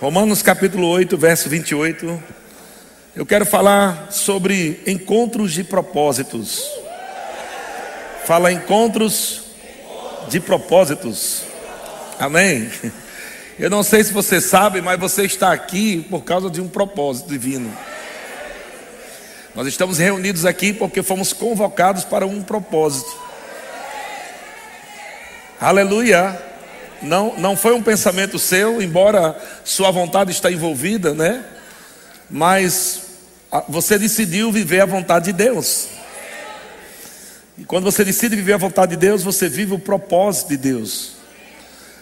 Romanos capítulo 8, verso 28. Eu quero falar sobre encontros de propósitos. Fala encontros de propósitos. Amém. Eu não sei se você sabe, mas você está aqui por causa de um propósito divino. Nós estamos reunidos aqui porque fomos convocados para um propósito. Aleluia. Não, não foi um pensamento seu, embora sua vontade está envolvida, né? Mas você decidiu viver a vontade de Deus. E quando você decide viver a vontade de Deus, você vive o propósito de Deus.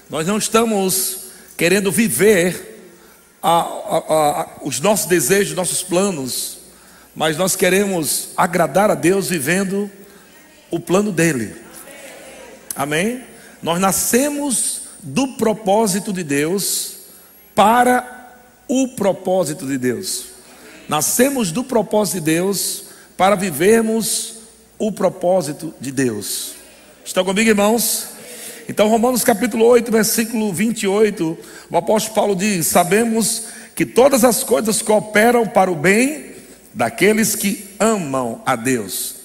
Nós não estamos querendo viver a, a, a, os nossos desejos, nossos planos, mas nós queremos agradar a Deus vivendo o plano dele. Amém? Nós nascemos do propósito de Deus para o propósito de Deus. Nascemos do propósito de Deus para vivermos o propósito de Deus. Estão comigo, irmãos? Então, Romanos capítulo 8, versículo 28, o apóstolo Paulo diz: Sabemos que todas as coisas cooperam para o bem daqueles que amam a Deus.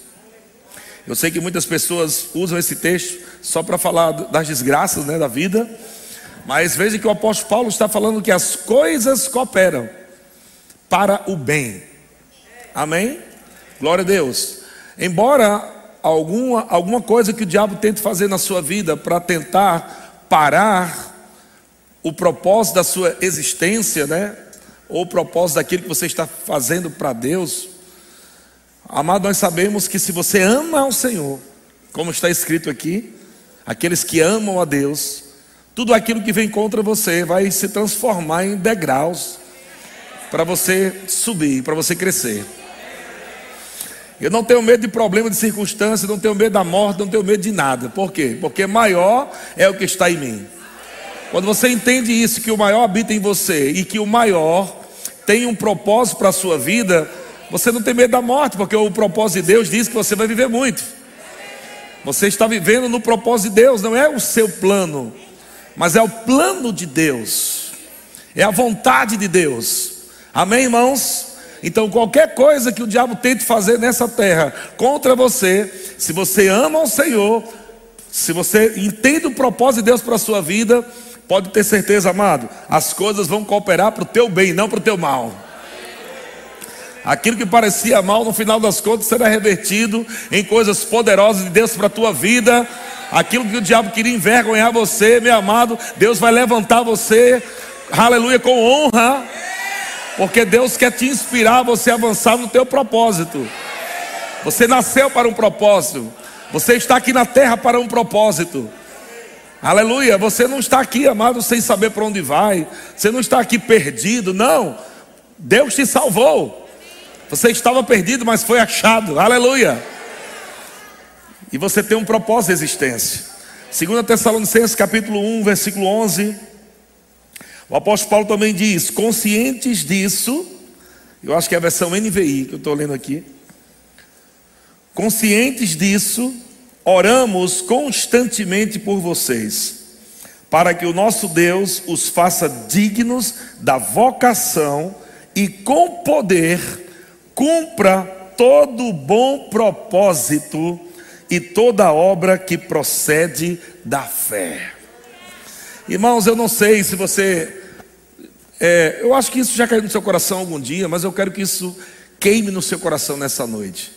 Eu sei que muitas pessoas usam esse texto só para falar das desgraças né, da vida, mas veja que o apóstolo Paulo está falando que as coisas cooperam para o bem. Amém? Glória a Deus. Embora alguma, alguma coisa que o diabo tente fazer na sua vida para tentar parar o propósito da sua existência, né? ou o propósito daquilo que você está fazendo para Deus, amado, nós sabemos que se você ama ao Senhor, como está escrito aqui, aqueles que amam a Deus, tudo aquilo que vem contra você vai se transformar em degraus para você subir, para você crescer. Eu não tenho medo de problema de circunstância, não tenho medo da morte, não tenho medo de nada. Por quê? Porque maior é o que está em mim. Quando você entende isso, que o maior habita em você e que o maior tem um propósito para a sua vida, você não tem medo da morte, porque o propósito de Deus diz que você vai viver muito. Você está vivendo no propósito de Deus, não é o seu plano, mas é o plano de Deus, é a vontade de Deus. Amém, irmãos? Então, qualquer coisa que o diabo tente fazer nessa terra contra você, se você ama o Senhor, se você entende o propósito de Deus para a sua vida, Pode ter certeza, amado, as coisas vão cooperar para o teu bem, não para o teu mal. Aquilo que parecia mal, no final das contas, será revertido em coisas poderosas de Deus para a tua vida. Aquilo que o diabo queria envergonhar você, meu amado, Deus vai levantar você, aleluia, com honra, porque Deus quer te inspirar você avançar no teu propósito. Você nasceu para um propósito, você está aqui na terra para um propósito. Aleluia. Você não está aqui, amado, sem saber para onde vai. Você não está aqui perdido. Não. Deus te salvou. Você estava perdido, mas foi achado. Aleluia. E você tem um propósito de existência. 2 Tessalonicenses capítulo 1, versículo 11. O apóstolo Paulo também diz: conscientes disso, eu acho que é a versão NVI que eu estou lendo aqui. Conscientes disso, oramos constantemente por vocês, para que o nosso Deus os faça dignos da vocação e com poder cumpra todo bom propósito e toda obra que procede da fé. Irmãos, eu não sei se você. É, eu acho que isso já caiu no seu coração algum dia, mas eu quero que isso queime no seu coração nessa noite.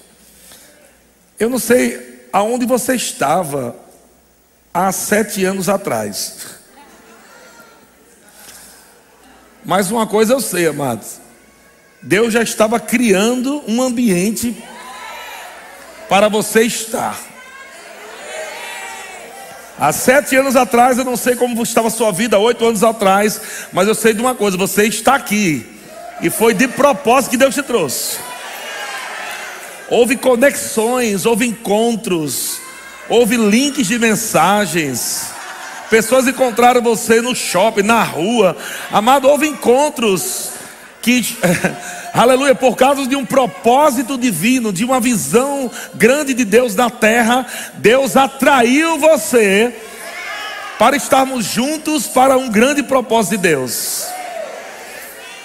Eu não sei aonde você estava há sete anos atrás. Mas uma coisa eu sei, amados. Deus já estava criando um ambiente para você estar. Há sete anos atrás, eu não sei como estava a sua vida, oito anos atrás, mas eu sei de uma coisa: você está aqui, e foi de propósito que Deus te trouxe. Houve conexões, houve encontros, houve links de mensagens. Pessoas encontraram você no shopping, na rua. Amado, houve encontros que, aleluia, por causa de um propósito divino, de uma visão grande de Deus na terra, Deus atraiu você para estarmos juntos para um grande propósito de Deus.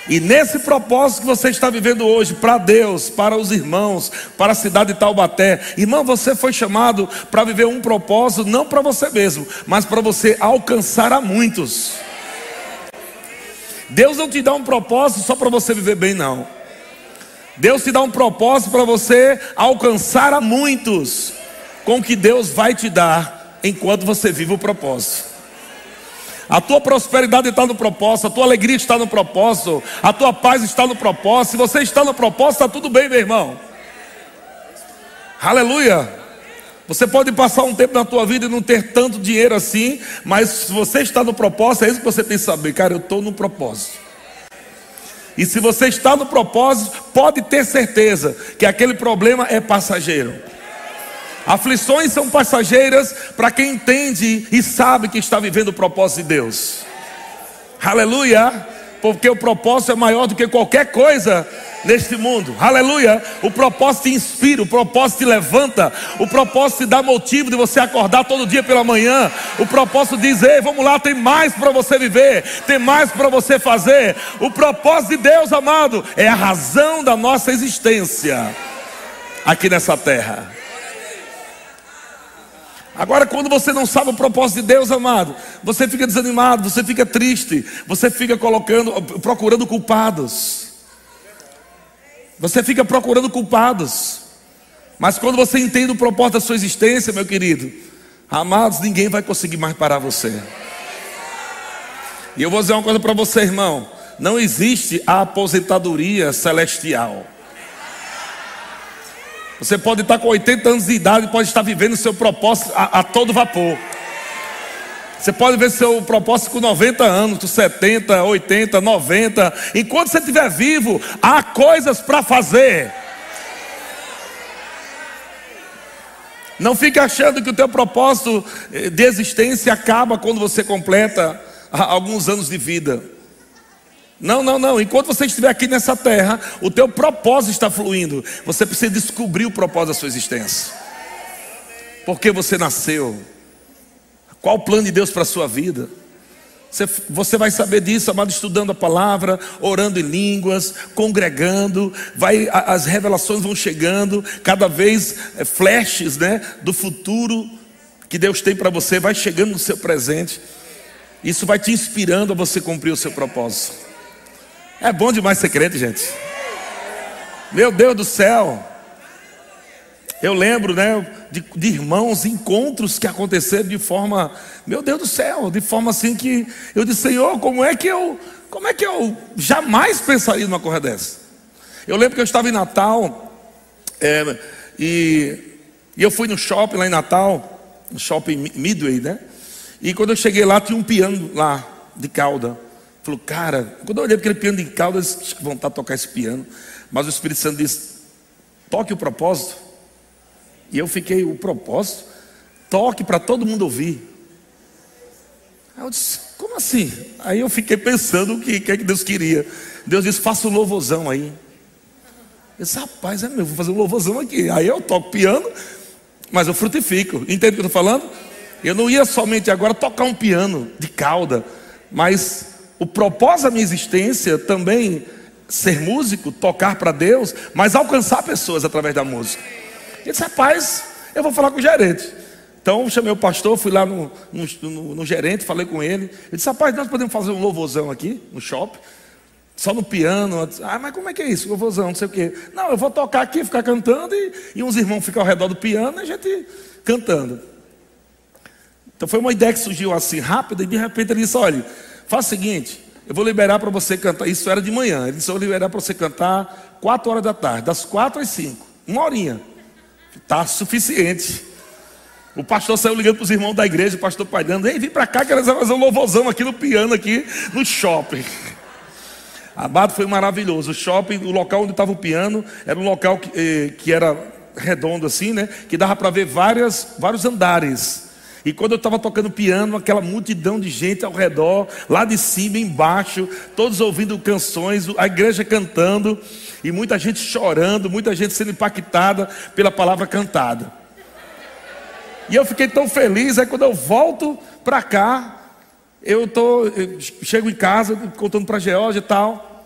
E nesse propósito que você está vivendo hoje, para Deus, para os irmãos, para a cidade de Taubaté, irmão, você foi chamado para viver um propósito, não para você mesmo, mas para você alcançar a muitos. Deus não te dá um propósito só para você viver bem, não. Deus te dá um propósito para você alcançar a muitos, com o que Deus vai te dar enquanto você vive o propósito. A tua prosperidade está no propósito, a tua alegria está no propósito, a tua paz está no propósito. Se você está no propósito, está tudo bem, meu irmão. Aleluia. Você pode passar um tempo na tua vida e não ter tanto dinheiro assim, mas se você está no propósito, é isso que você tem que saber, cara, eu estou no propósito. E se você está no propósito, pode ter certeza que aquele problema é passageiro. Aflições são passageiras para quem entende e sabe que está vivendo o propósito de Deus. Aleluia! Porque o propósito é maior do que qualquer coisa neste mundo. Aleluia! O propósito te inspira, o propósito te levanta, o propósito te dá motivo de você acordar todo dia pela manhã. O propósito diz: Ei, vamos lá, tem mais para você viver, tem mais para você fazer. O propósito de Deus, amado, é a razão da nossa existência aqui nessa terra. Agora, quando você não sabe o propósito de Deus, amado, você fica desanimado, você fica triste, você fica colocando, procurando culpados. Você fica procurando culpados. Mas quando você entende o propósito da sua existência, meu querido, amados, ninguém vai conseguir mais parar você. E eu vou dizer uma coisa para você, irmão: não existe a aposentadoria celestial. Você pode estar com 80 anos de idade, pode estar vivendo o seu propósito a, a todo vapor. Você pode ver seu propósito com 90 anos, com 70, 80, 90. Enquanto você estiver vivo, há coisas para fazer. Não fique achando que o teu propósito eh, de existência acaba quando você completa alguns anos de vida. Não, não, não. Enquanto você estiver aqui nessa terra, o teu propósito está fluindo. Você precisa descobrir o propósito da sua existência. Por que você nasceu? Qual o plano de Deus para a sua vida? Você, vai saber disso, amado, estudando a palavra, orando em línguas, congregando, vai, as revelações vão chegando, cada vez é, flashes né, do futuro que Deus tem para você, vai chegando no seu presente. Isso vai te inspirando a você cumprir o seu propósito. É bom demais ser crente, gente. Meu Deus do céu. Eu lembro, né, de, de, irmãos, encontros que aconteceram de forma, meu Deus do céu, de forma assim que eu disse, Senhor, como é que eu, como é que eu jamais pensaria numa coisa dessa? Eu lembro que eu estava em Natal é, e, e eu fui no shopping lá em Natal, no shopping Midway, né? E quando eu cheguei lá tinha um piano lá de cauda. Falou, cara, quando eu olhei aquele piano cauda, eu disse, vontade de tocar esse piano. Mas o Espírito Santo disse, toque o propósito. E eu fiquei, o propósito? Toque para todo mundo ouvir. Aí eu disse, como assim? Aí eu fiquei pensando o que, que é que Deus queria. Deus disse, faça um louvozão aí. Eu disse, rapaz, é meu, vou fazer um louvozão aqui. Aí eu toco piano, mas eu frutifico. Entende o que eu estou falando? Eu não ia somente agora tocar um piano de cauda, mas o propósito da minha existência também ser músico, tocar para Deus, mas alcançar pessoas através da música. Ele disse, rapaz, eu vou falar com o gerente. Então chamei o pastor, fui lá no, no, no, no gerente, falei com ele. Ele disse, rapaz, nós podemos fazer um louvorzão aqui no shopping, só no piano. Ah, mas como é que é isso? Louvorzão, não sei o quê. Não, eu vou tocar aqui, ficar cantando, e, e uns irmãos ficam ao redor do piano e a gente cantando. Então foi uma ideia que surgiu assim rápida, e de repente ele disse, olha. Faz o seguinte, eu vou liberar para você cantar. Isso era de manhã. Ele disse: Eu vou liberar para você cantar 4 horas da tarde, das 4 às 5. Uma horinha. Está suficiente. O pastor saiu ligando para os irmãos da igreja, o pastor pai dando, ei, vem para cá que eles vão fazer um louvorzão aqui no piano, aqui no shopping. Abado foi maravilhoso. O shopping, o local onde estava o piano, era um local que, eh, que era redondo assim, né? Que dava para ver várias, vários andares. E quando eu estava tocando piano, aquela multidão de gente ao redor, lá de cima, embaixo, todos ouvindo canções, a igreja cantando, e muita gente chorando, muita gente sendo impactada pela palavra cantada. E eu fiquei tão feliz, aí quando eu volto para cá, eu, tô, eu chego em casa, contando para a Geórgia e tal.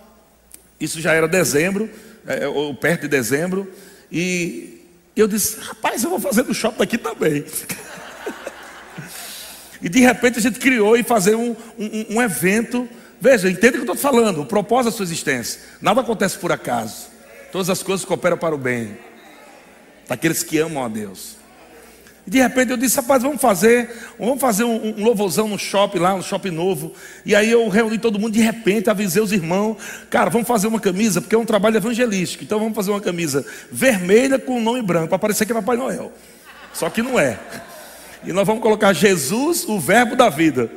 Isso já era dezembro, é, ou perto de dezembro. E eu disse, rapaz, eu vou fazer no shopping daqui também. e de repente a gente criou e fazer um, um, um evento. Veja, entenda o que eu estou falando, o propósito da sua existência. Nada acontece por acaso. Todas as coisas cooperam para o bem. Daqueles que amam a Deus. E de repente eu disse, rapaz, vamos fazer, vamos fazer um, um louvorzão no shopping lá, no shopping novo. E aí eu reuni todo mundo, de repente avisei os irmãos, cara, vamos fazer uma camisa, porque é um trabalho evangelístico. Então vamos fazer uma camisa vermelha com o nome branco, para parecer que é Papai Noel. Só que não é. E nós vamos colocar Jesus, o verbo da vida.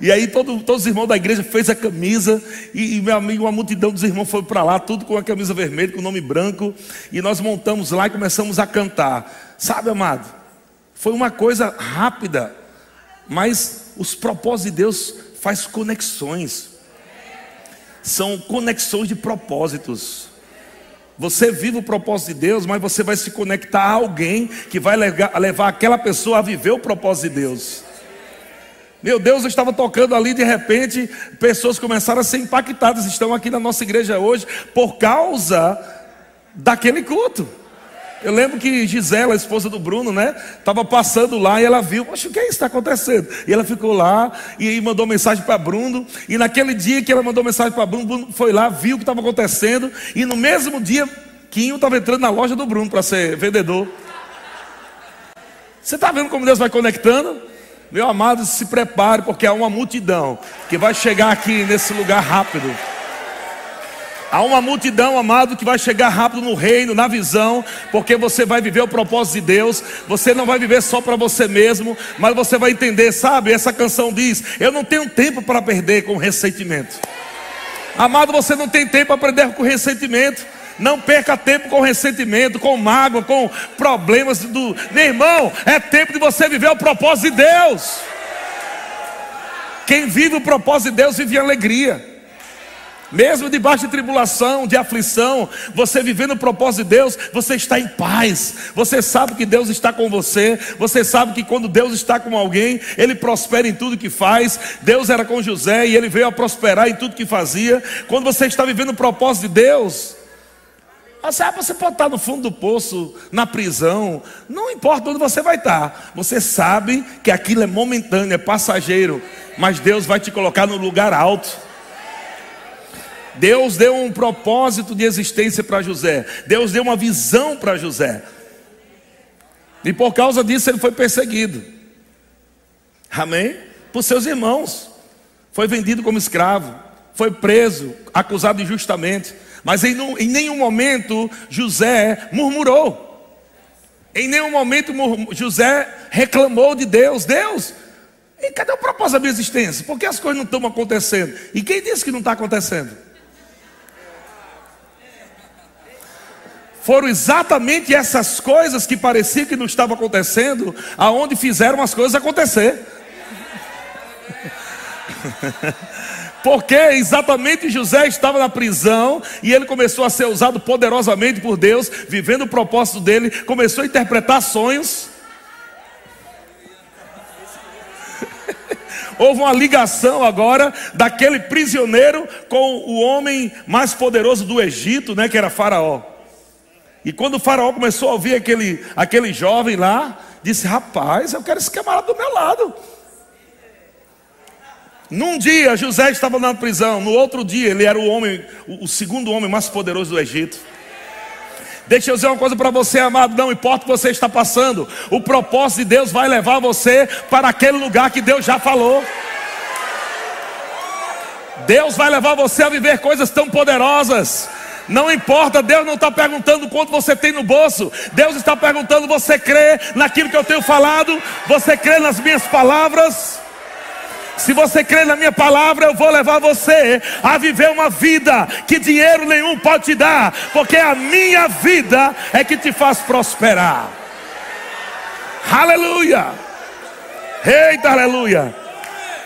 E aí todo, todos os irmãos da igreja fez a camisa e, e meu amigo, uma multidão dos irmãos foi para lá, tudo com a camisa vermelha, com o nome branco, e nós montamos lá e começamos a cantar. Sabe, amado? Foi uma coisa rápida, mas os propósitos de Deus faz conexões. São conexões de propósitos. Você vive o propósito de Deus, mas você vai se conectar a alguém que vai levar, aquela pessoa a viver o propósito de Deus. Meu Deus, eu estava tocando ali, de repente, pessoas começaram a ser impactadas, estão aqui na nossa igreja hoje, por causa daquele culto. Eu lembro que Gisela, a esposa do Bruno, né, estava passando lá e ela viu, o que é isso está acontecendo? E ela ficou lá e mandou mensagem para Bruno. E naquele dia que ela mandou mensagem para Bruno, Bruno foi lá, viu o que estava acontecendo. E no mesmo dia, Quinho estava entrando na loja do Bruno para ser vendedor. Você está vendo como Deus vai conectando? Meu amado, se prepare, porque há uma multidão que vai chegar aqui nesse lugar rápido. Há uma multidão, amado, que vai chegar rápido no reino, na visão, porque você vai viver o propósito de Deus. Você não vai viver só para você mesmo, mas você vai entender, sabe? Essa canção diz: Eu não tenho tempo para perder com ressentimento. Amado, você não tem tempo para perder com ressentimento. Não perca tempo com ressentimento, com mágoa, com problemas do. Meu irmão, é tempo de você viver o propósito de Deus. Quem vive o propósito de Deus vive alegria. Mesmo debaixo de tribulação, de aflição, você vivendo o propósito de Deus, você está em paz. Você sabe que Deus está com você. Você sabe que quando Deus está com alguém, ele prospera em tudo que faz. Deus era com José e ele veio a prosperar em tudo que fazia. Quando você está vivendo o propósito de Deus, você, ah, você pode estar no fundo do poço, na prisão, não importa onde você vai estar. Você sabe que aquilo é momentâneo, é passageiro, mas Deus vai te colocar no lugar alto. Deus deu um propósito de existência para José. Deus deu uma visão para José. E por causa disso ele foi perseguido. Amém? Por seus irmãos. Foi vendido como escravo. Foi preso, acusado injustamente. Mas em, em nenhum momento José murmurou. Em nenhum momento José reclamou de Deus. Deus, e cadê o propósito da minha existência? Por que as coisas não estão acontecendo? E quem disse que não está acontecendo? Foram exatamente essas coisas que parecia que não estava acontecendo, aonde fizeram as coisas acontecer. Porque exatamente José estava na prisão e ele começou a ser usado poderosamente por Deus, vivendo o propósito dele, começou a interpretar sonhos. Houve uma ligação agora daquele prisioneiro com o homem mais poderoso do Egito, né, que era Faraó. E quando o Faraó começou a ouvir aquele, aquele jovem lá, disse: Rapaz, eu quero esse camarada do meu lado. Num dia José estava na prisão, no outro dia ele era o homem, o segundo homem mais poderoso do Egito. Deixa eu dizer uma coisa para você, amado, não importa o que você está passando, o propósito de Deus vai levar você para aquele lugar que Deus já falou. Deus vai levar você a viver coisas tão poderosas. Não importa, Deus não está perguntando quanto você tem no bolso. Deus está perguntando: você crê naquilo que eu tenho falado? Você crê nas minhas palavras? Se você crê na minha palavra, eu vou levar você a viver uma vida que dinheiro nenhum pode te dar, porque a minha vida é que te faz prosperar. Aleluia! Eita, aleluia!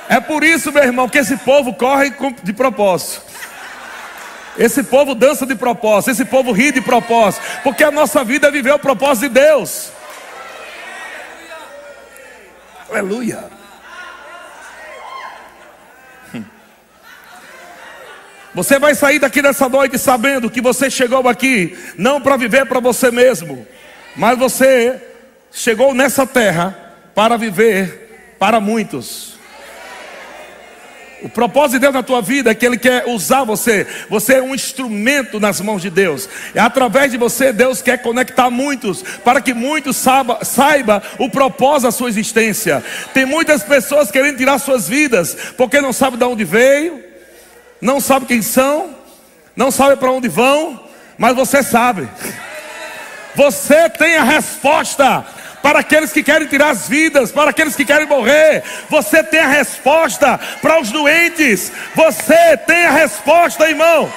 É por isso, meu irmão, que esse povo corre de propósito. Esse povo dança de propósito, esse povo ri de propósito, porque a nossa vida é viver o propósito de Deus. Aleluia. Você vai sair daqui dessa noite sabendo que você chegou aqui não para viver para você mesmo, mas você chegou nessa terra para viver para muitos. O propósito de Deus na tua vida é que Ele quer usar você. Você é um instrumento nas mãos de Deus. E através de você, Deus quer conectar muitos, para que muitos saiba, saiba o propósito da sua existência. Tem muitas pessoas querendo tirar suas vidas, porque não sabe de onde veio, não sabe quem são, não sabe para onde vão, mas você sabe. Você tem a resposta para aqueles que querem tirar as vidas, para aqueles que querem morrer. Você tem a resposta para os doentes. Você tem a resposta, irmão.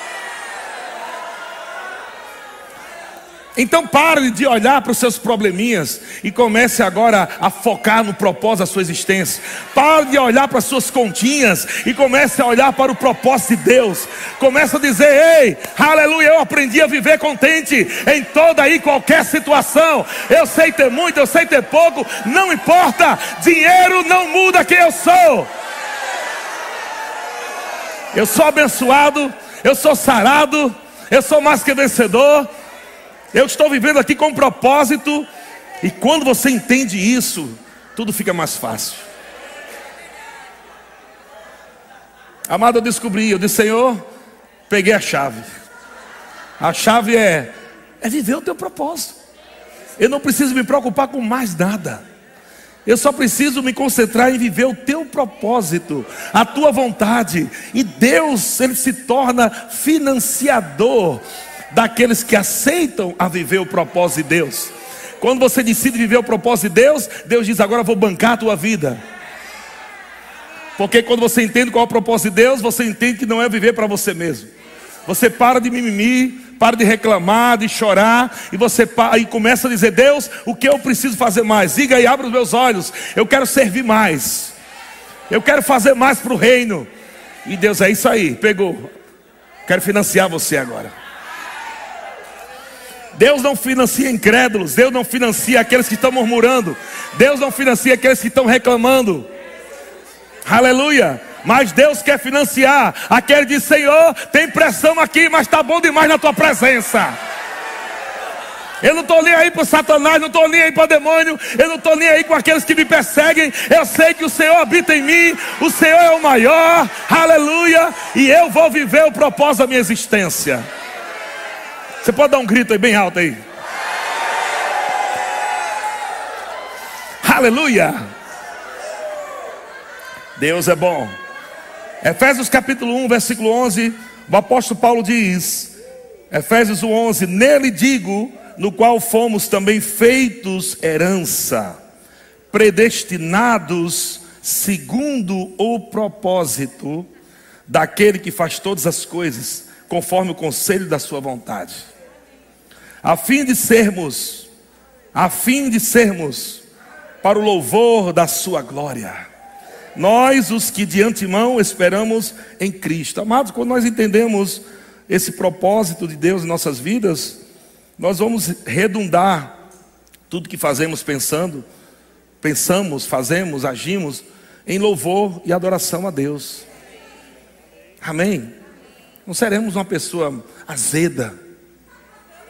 Então pare de olhar para os seus probleminhas e comece agora a focar no propósito da sua existência. Pare de olhar para as suas continhas e comece a olhar para o propósito de Deus. Comece a dizer: Ei, aleluia, eu aprendi a viver contente em toda e qualquer situação. Eu sei ter muito, eu sei ter pouco, não importa. Dinheiro não muda quem eu sou. Eu sou abençoado, eu sou sarado, eu sou mais que vencedor. Eu estou vivendo aqui com um propósito. E quando você entende isso, tudo fica mais fácil. Amado, eu descobri, eu disse, Senhor, peguei a chave. A chave é, é viver o teu propósito. Eu não preciso me preocupar com mais nada. Eu só preciso me concentrar em viver o teu propósito, a tua vontade. E Deus, Ele se torna financiador daqueles que aceitam a viver o propósito de Deus. Quando você decide viver o propósito de Deus, Deus diz: Agora vou bancar a tua vida. Porque quando você entende qual é o propósito de Deus, você entende que não é viver para você mesmo. Você para de mimimi, para de reclamar, de chorar, e você para, e começa a dizer: Deus, o que eu preciso fazer mais? Diga e abra os meus olhos. Eu quero servir mais. Eu quero fazer mais para o reino. E Deus é isso aí, pegou. Quero financiar você agora. Deus não financia incrédulos, Deus não financia aqueles que estão murmurando, Deus não financia aqueles que estão reclamando. Aleluia! Mas Deus quer financiar aquele que diz: Senhor, tem pressão aqui, mas está bom demais na tua presença. Eu não estou nem aí para Satanás, não estou nem aí para demônio, eu não estou nem aí com aqueles que me perseguem. Eu sei que o Senhor habita em mim, o Senhor é o maior, aleluia, e eu vou viver o propósito da minha existência. Você pode dar um grito aí bem alto aí. Aleluia! Deus é bom. Efésios capítulo 1, versículo 11, o apóstolo Paulo diz: Efésios 11: Nele digo, no qual fomos também feitos herança, predestinados segundo o propósito daquele que faz todas as coisas conforme o conselho da sua vontade a fim de sermos, a fim de sermos, para o louvor da sua glória. Nós, os que de antemão esperamos em Cristo. Amados, quando nós entendemos esse propósito de Deus em nossas vidas, nós vamos redundar tudo que fazemos pensando, pensamos, fazemos, agimos em louvor e adoração a Deus. Amém? Não seremos uma pessoa azeda,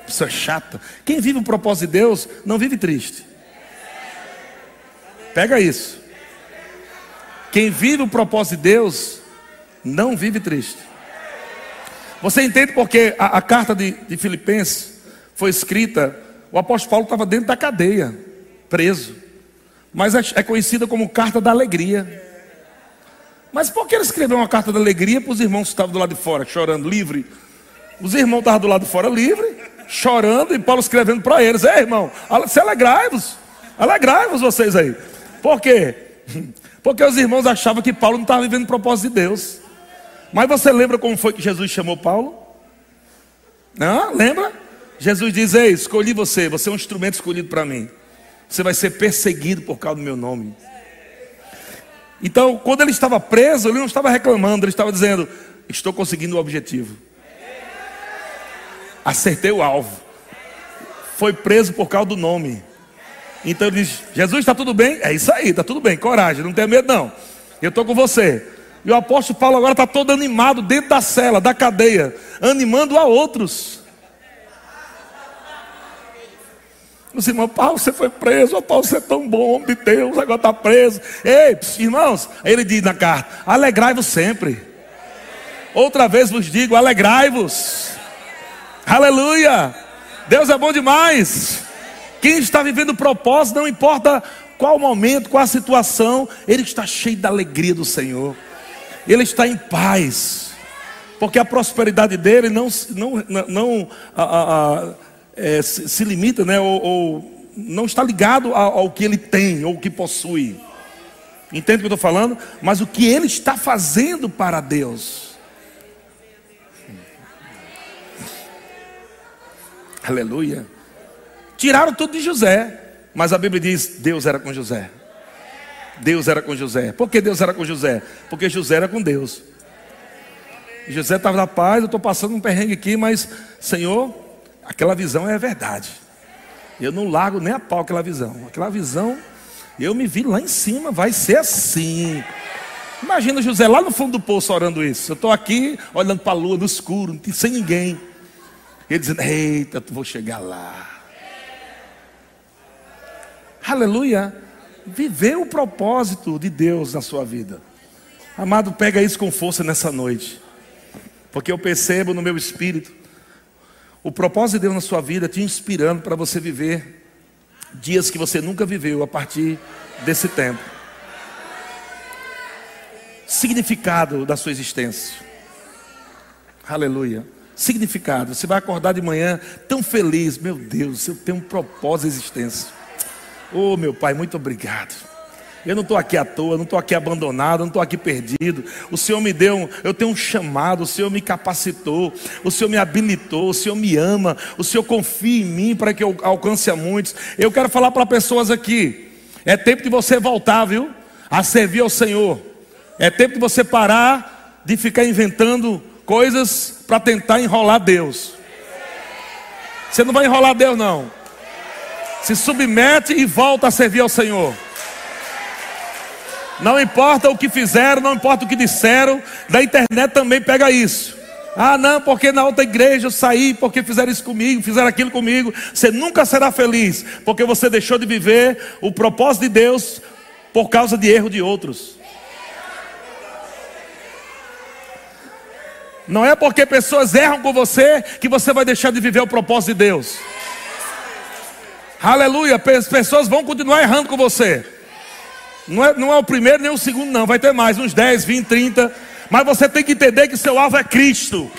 pessoa chata. Quem vive o propósito de Deus não vive triste. Pega isso. Quem vive o propósito de Deus não vive triste. Você entende porque a, a carta de, de Filipenses foi escrita, o apóstolo Paulo estava dentro da cadeia, preso. Mas é, é conhecida como carta da alegria. Mas por que ele escreveu uma carta da alegria para os irmãos que estavam do lado de fora, chorando, livre? Os irmãos estavam do lado de fora livre, chorando, e Paulo escrevendo para eles: Ei, irmão, se alegrai-vos, alegrai-vos vocês aí. Por quê? Porque os irmãos achavam que Paulo não estava vivendo o propósito de Deus. Mas você lembra como foi que Jesus chamou Paulo? Não, lembra? Jesus diz: Ei, escolhi você, você é um instrumento escolhido para mim. Você vai ser perseguido por causa do meu nome. Então, quando ele estava preso, ele não estava reclamando, ele estava dizendo: Estou conseguindo o objetivo acertei o alvo. Foi preso por causa do nome. Então ele diz: Jesus, está tudo bem? É isso aí, está tudo bem, coragem, não tenha medo não. Eu estou com você. E o apóstolo Paulo agora está todo animado dentro da cela, da cadeia, animando a outros. Os irmãos, Paulo, você foi preso, Paulo, você é tão bom, homem de Deus, agora está preso. Ei, irmãos, ele diz na carta: alegrai-vos sempre. Outra vez vos digo: alegrai-vos. Aleluia. Deus é bom demais. Quem está vivendo propósito, não importa qual momento, qual a situação, ele está cheio da alegria do Senhor. Ele está em paz. Porque a prosperidade dele não, não, não a, a, a, é, se, se, limita, né, ou, ou não está ligado ao, ao que ele tem ou o que possui. Entende o que eu estou falando? Mas o que ele está fazendo para Deus. Aleluia. Tiraram tudo de José. Mas a Bíblia diz: Deus era com José. Deus era com José. Por que Deus era com José? Porque José era com Deus. José estava na paz, eu estou passando um perrengue aqui, mas, Senhor, aquela visão é verdade. Eu não largo nem a pau aquela visão. Aquela visão, eu me vi lá em cima, vai ser assim. Imagina José lá no fundo do poço orando isso. Eu estou aqui olhando para a lua no escuro, sem ninguém. Ele dizendo: Eita, vou chegar lá. Aleluia. Viver o propósito de Deus na sua vida. Amado, pega isso com força nessa noite. Porque eu percebo no meu espírito o propósito de Deus na sua vida te inspirando para você viver dias que você nunca viveu a partir desse tempo. Significado da sua existência. Aleluia. Significado. Você vai acordar de manhã tão feliz. Meu Deus, eu tenho um propósito de existência. Oh, meu Pai, muito obrigado. Eu não estou aqui à toa, não estou aqui abandonado, não estou aqui perdido. O Senhor me deu, eu tenho um chamado, o Senhor me capacitou, o Senhor me habilitou, o Senhor me ama, o Senhor confia em mim para que eu alcance a muitos. Eu quero falar para pessoas aqui: é tempo de você voltar, viu? A servir ao Senhor. É tempo de você parar de ficar inventando coisas para tentar enrolar Deus. Você não vai enrolar Deus, não se submete e volta a servir ao Senhor. Não importa o que fizeram, não importa o que disseram, da internet também pega isso. Ah, não, porque na outra igreja eu saí, porque fizeram isso comigo, fizeram aquilo comigo. Você nunca será feliz, porque você deixou de viver o propósito de Deus por causa de erro de outros. Não é porque pessoas erram com você que você vai deixar de viver o propósito de Deus. Aleluia. As pessoas vão continuar errando com você. Não é, não é o primeiro nem o segundo, não. Vai ter mais, uns 10, 20, 30. Mas você tem que entender que seu alvo é Cristo.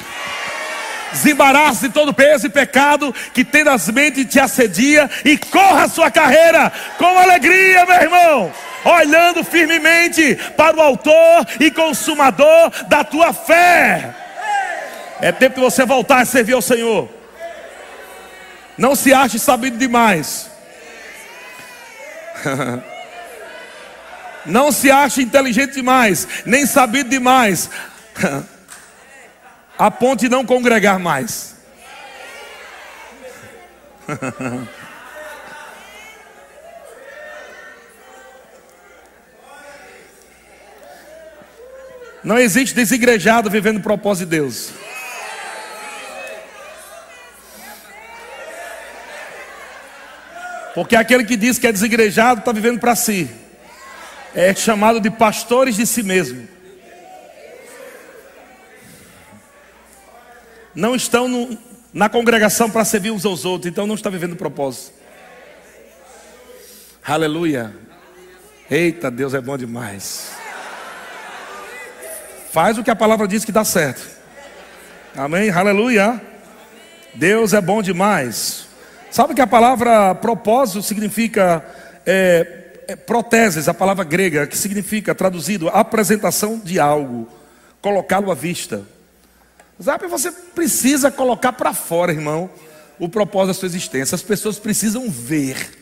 Desembarace de todo peso e pecado que tenazmente te assedia e corra a sua carreira com alegria, meu irmão olhando firmemente para o Autor e Consumador da tua fé. É tempo de você voltar a servir ao Senhor. Não se ache sabido demais. Não se ache inteligente demais, nem sabido demais. A ponte não congregar mais. Não existe desigrejado vivendo o propósito de Deus. Porque aquele que diz que é desigrejado está vivendo para si. É chamado de pastores de si mesmo. Não estão no, na congregação para servir uns aos outros, então não está vivendo propósito. Aleluia. Eita, Deus é bom demais. Faz o que a palavra diz que dá certo. Amém? Aleluia. Deus é bom demais. Sabe que a palavra propósito significa é, é, proteses, a palavra grega, que significa, traduzido, apresentação de algo, colocá-lo à vista. Sabe, você precisa colocar para fora, irmão, o propósito da sua existência. As pessoas precisam ver.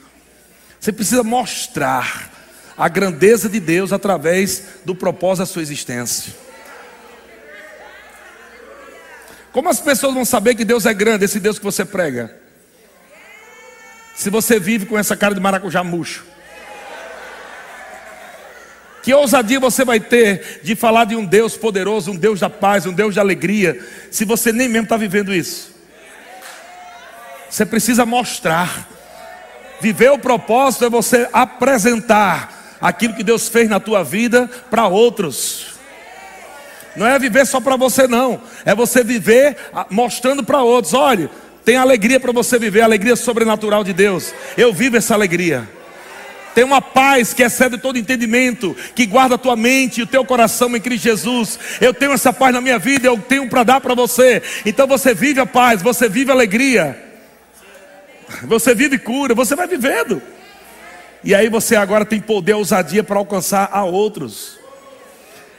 Você precisa mostrar a grandeza de Deus através do propósito da sua existência. Como as pessoas vão saber que Deus é grande, esse Deus que você prega? Se você vive com essa cara de maracujá murcho. Que ousadia você vai ter de falar de um Deus poderoso, um Deus da paz, um Deus de alegria, se você nem mesmo está vivendo isso? Você precisa mostrar. Viver o propósito é você apresentar aquilo que Deus fez na tua vida para outros. Não é viver só para você, não. É você viver mostrando para outros: olha, tem alegria para você viver, alegria sobrenatural de Deus. Eu vivo essa alegria. Tem uma paz que excede todo entendimento, que guarda a tua mente e o teu coração em Cristo Jesus. Eu tenho essa paz na minha vida, eu tenho para dar para você. Então você vive a paz, você vive a alegria. Você vive cura, você vai vivendo. E aí você agora tem poder, ousadia para alcançar a outros.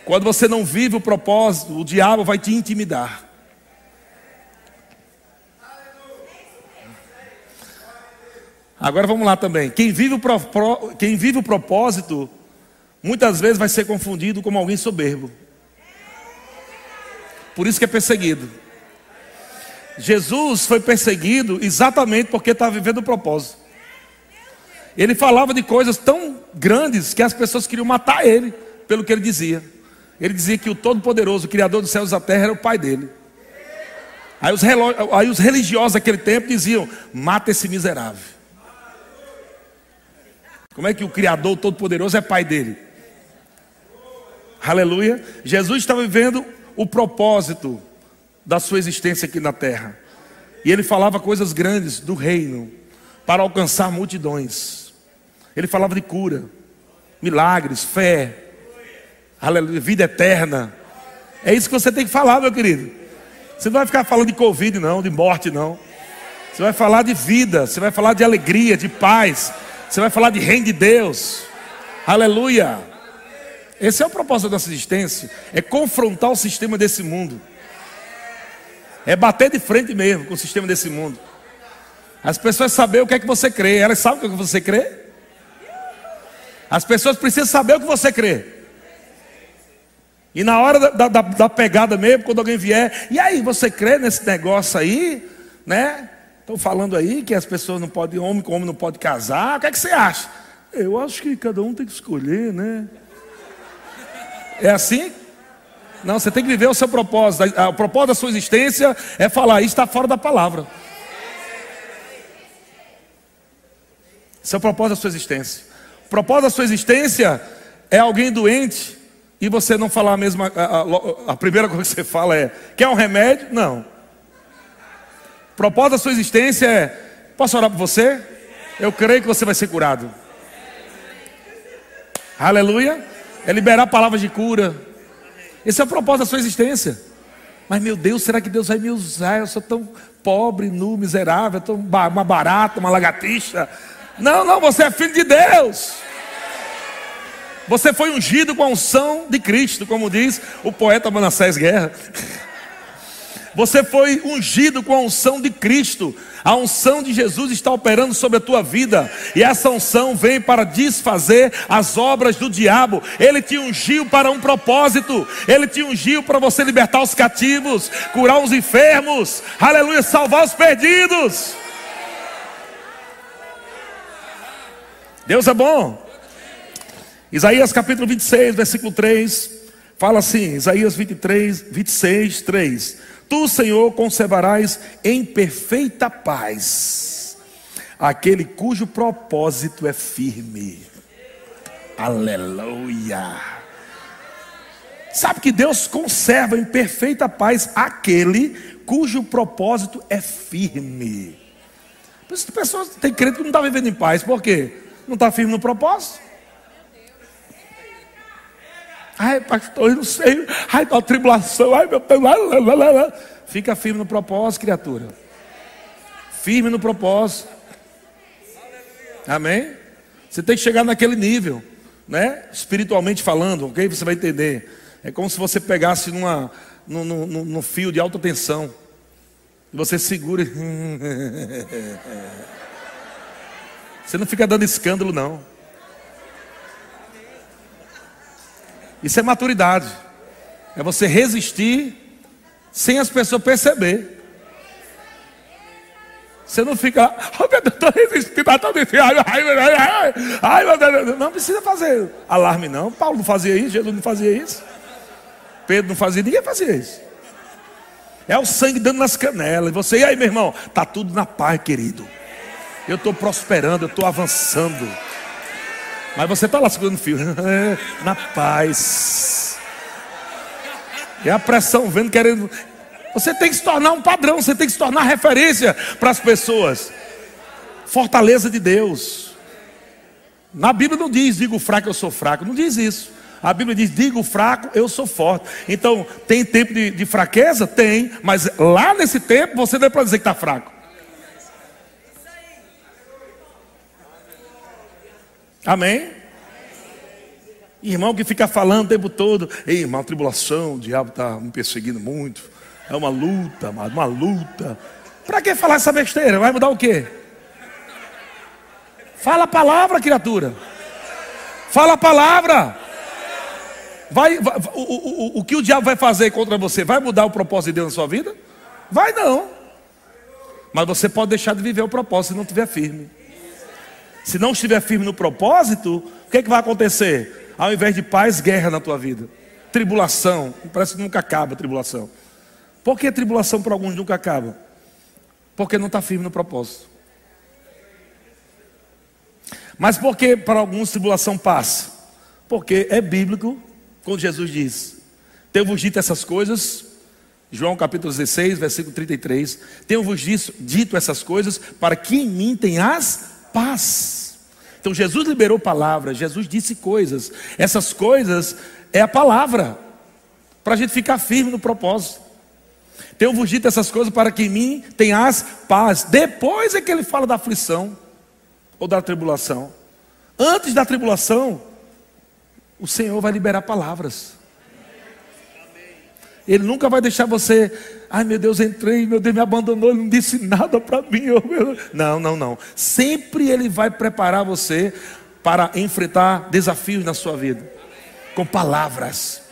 Quando você não vive o propósito, o diabo vai te intimidar. Agora vamos lá também. Quem vive, o pro, pro, quem vive o propósito, muitas vezes vai ser confundido como alguém soberbo. Por isso que é perseguido. Jesus foi perseguido exatamente porque estava vivendo o propósito. Ele falava de coisas tão grandes que as pessoas queriam matar ele, pelo que ele dizia. Ele dizia que o Todo-Poderoso, o Criador dos céus e da terra, era o pai dele. Aí os, aí os religiosos daquele tempo diziam: mata esse miserável. Como é que o Criador Todo-Poderoso é pai dele? Aleluia. Jesus estava vivendo o propósito da sua existência aqui na terra. E ele falava coisas grandes do reino para alcançar multidões. Ele falava de cura, milagres, fé, aleluia, vida eterna. É isso que você tem que falar, meu querido. Você não vai ficar falando de Covid, não, de morte, não. Você vai falar de vida, você vai falar de alegria, de paz, você vai falar de reino de Deus. Aleluia. Esse é o propósito da nossa existência: é confrontar o sistema desse mundo. É bater de frente mesmo com o sistema desse mundo. As pessoas saber o que é que você crê. Elas sabem o que, é que você crê? As pessoas precisam saber o que você crê. E na hora da, da, da, pegada mesmo, quando alguém vier, e aí, você crê nesse negócio aí? Né? Estão falando aí que as pessoas não podem, homem com homem não pode casar. O que é que você acha? Eu acho que cada um tem que escolher, né? É assim? Não, você tem que viver o seu propósito. O propósito da sua existência é falar, isso está fora da palavra. Esse é o propósito da sua existência. O propósito da sua existência é alguém doente e você não falar a mesma. A, a, a primeira coisa que você fala é: quer um remédio? Não. O propósito da sua existência é: posso orar por você? Eu creio que você vai ser curado. Aleluia. É liberar palavras de cura. Esse é o propósito da sua existência. Mas meu Deus, será que Deus vai me usar? Eu sou tão pobre, nu, miserável, tão uma barata, uma lagartixa. Não, não, você é filho de Deus. Você foi ungido com a unção de Cristo, como diz o poeta Manassés Guerra. Você foi ungido com a unção de Cristo. A unção de Jesus está operando sobre a tua vida, e essa unção vem para desfazer as obras do diabo. Ele te ungiu para um propósito, ele te ungiu para você libertar os cativos, curar os enfermos, aleluia, salvar os perdidos. Deus é bom. Isaías capítulo 26, versículo 3, fala assim: Isaías 23, 26, 3. Tu, Senhor, conservarás em perfeita paz aquele cujo propósito é firme. Aleluia. Sabe que Deus conserva em perfeita paz aquele cujo propósito é firme. Por isso pessoas têm crente que não está vivendo em paz, por quê? Não está firme no propósito. Ai, pastor, eu não sei. Ai, da tribulação. Ai, meu Deus. Fica firme no propósito, criatura. Firme no propósito. Amém? Você tem que chegar naquele nível, né? Espiritualmente falando, ok? Você vai entender. É como se você pegasse numa, no, no fio de alta tensão. E você segura. Você não fica dando escândalo, não. Isso é maturidade. É você resistir sem as pessoas perceber. Você não fica, oh meu Deus, estou resistindo a todo esse ai, ai, ai, ai. Não precisa fazer alarme, não. Paulo não fazia isso, Jesus não fazia isso. Pedro não fazia, ninguém fazia isso. É o sangue dando nas canelas. E você, e aí, meu irmão? Tá tudo na paz, querido. Eu estou prosperando, eu estou avançando. Mas você está lá segurando fio. na paz. E a pressão vendo, querendo. Você tem que se tornar um padrão, você tem que se tornar referência para as pessoas. Fortaleza de Deus. Na Bíblia não diz, digo fraco, eu sou fraco. Não diz isso. A Bíblia diz: digo fraco, eu sou forte. Então, tem tempo de, de fraqueza? Tem, mas lá nesse tempo você não é para dizer que está fraco. Amém? Irmão que fica falando o tempo todo, ei irmão, tribulação, o diabo está me perseguindo muito. É uma luta, uma luta. Para que falar essa besteira? Vai mudar o quê? Fala a palavra, criatura. Fala a palavra. Vai, vai o, o, o que o diabo vai fazer contra você? Vai mudar o propósito de Deus na sua vida? Vai não. Mas você pode deixar de viver o propósito se não estiver firme. Se não estiver firme no propósito, o que, é que vai acontecer? Ao invés de paz, guerra na tua vida. Tribulação. Parece que nunca acaba a tribulação. Por que a tribulação para alguns nunca acaba? Porque não está firme no propósito. Mas por que para alguns tribulação passa? Porque é bíblico quando Jesus diz: Tenho-vos dito essas coisas, João capítulo 16, versículo 33. Tenho-vos dito essas coisas para que em mim tenhas paz. Então Jesus liberou palavras, Jesus disse coisas. Essas coisas é a palavra, para a gente ficar firme no propósito. Tenho-vos dito essas coisas para que em mim tenhas paz. Depois é que ele fala da aflição ou da tribulação. Antes da tribulação, o Senhor vai liberar palavras. Ele nunca vai deixar você, ai meu Deus, entrei, meu Deus me abandonou, ele não disse nada para mim. Não, não, não. Sempre Ele vai preparar você para enfrentar desafios na sua vida, com palavras.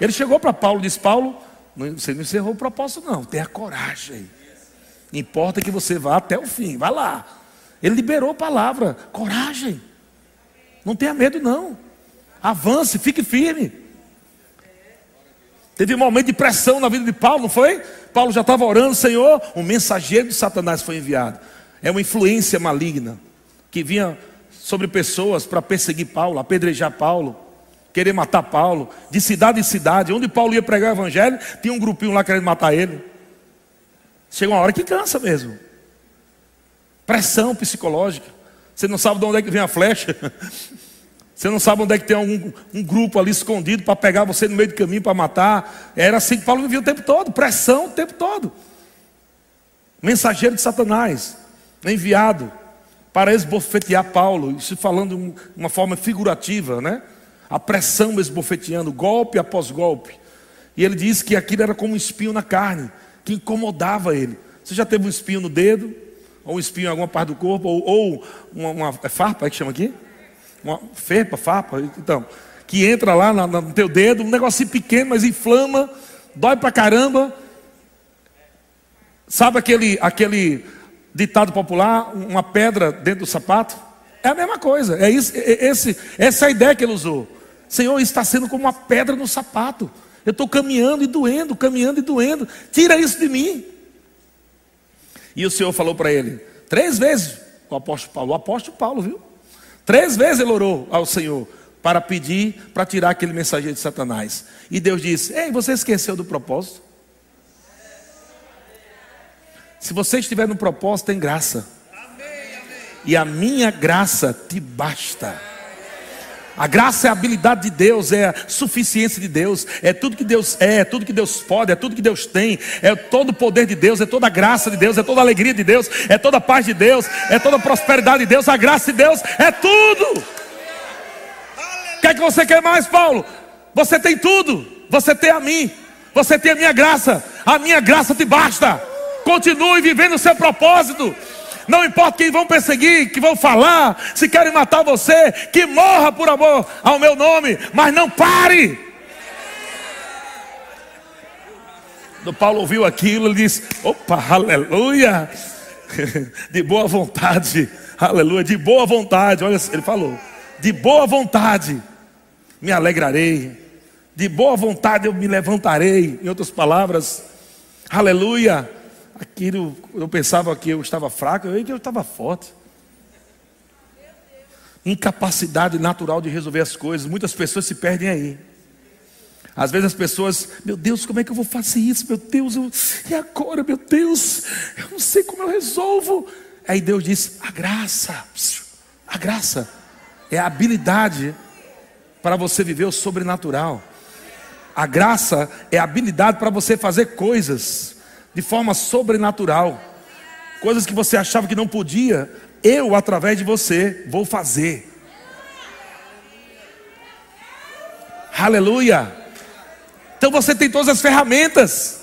Ele chegou para Paulo e disse: Paulo, você não encerrou o propósito, não, tenha coragem. Importa que você vá até o fim, vá lá. Ele liberou a palavra, coragem. Não tenha medo, não. Avance, fique firme. Teve um momento de pressão na vida de Paulo, não foi? Paulo já estava orando, Senhor, um mensageiro de Satanás foi enviado. É uma influência maligna que vinha sobre pessoas para perseguir Paulo, apedrejar Paulo, querer matar Paulo, de cidade em cidade. Onde Paulo ia pregar o evangelho, tinha um grupinho lá querendo matar ele. Chega uma hora que cansa mesmo. Pressão psicológica. Você não sabe de onde é que vem a flecha. Você não sabe onde é que tem algum, um grupo ali escondido para pegar você no meio do caminho para matar. Era assim que Paulo vivia o tempo todo, pressão o tempo todo. Mensageiro de Satanás, enviado para esbofetear Paulo, isso falando de uma forma figurativa, né? A pressão esbofeteando, golpe após golpe. E ele diz que aquilo era como um espinho na carne, que incomodava ele. Você já teve um espinho no dedo? Ou um espinho em alguma parte do corpo? Ou, ou uma, uma é farpa, é que chama aqui? Uma ferpa, farpa, então, que entra lá no teu dedo, um negocinho pequeno, mas inflama, dói pra caramba. Sabe aquele, aquele ditado popular, uma pedra dentro do sapato? É a mesma coisa, é, isso, é, é esse, essa é a ideia que ele usou. Senhor, está sendo como uma pedra no sapato. Eu estou caminhando e doendo, caminhando e doendo. Tira isso de mim. E o Senhor falou para ele, três vezes, o apóstolo Paulo, o apóstolo Paulo, viu? Três vezes ele orou ao Senhor para pedir para tirar aquele mensageiro de Satanás. E Deus disse: Ei, você esqueceu do propósito? Se você estiver no propósito, tem graça. E a minha graça te basta. A graça é a habilidade de Deus, é a suficiência de Deus, é tudo que Deus é, é tudo que Deus pode, é tudo que Deus tem, é todo o poder de Deus, é toda a graça de Deus, é toda a alegria de Deus, é toda a paz de Deus, é toda a prosperidade de Deus, a graça de Deus, é tudo. O que é que você quer mais, Paulo? Você tem tudo, você tem a mim, você tem a minha graça, a minha graça te basta. Continue vivendo o seu propósito. Não importa quem vão perseguir, que vão falar, se querem matar você, que morra por amor ao meu nome, mas não pare. Quando Paulo ouviu aquilo, ele disse: opa, aleluia. de boa vontade, aleluia, de boa vontade, olha, ele falou, de boa vontade me alegrarei, de boa vontade eu me levantarei, em outras palavras, aleluia. Aquilo, eu pensava que eu estava fraco, eu veio que eu estava forte. Incapacidade natural de resolver as coisas, muitas pessoas se perdem aí. Às vezes as pessoas, meu Deus, como é que eu vou fazer isso? Meu Deus, eu, e agora, meu Deus, eu não sei como eu resolvo. Aí Deus diz: a graça, a graça é a habilidade para você viver o sobrenatural. A graça é a habilidade para você fazer coisas de forma sobrenatural, coisas que você achava que não podia, eu, através de você, vou fazer. Aleluia. Então você tem todas as ferramentas.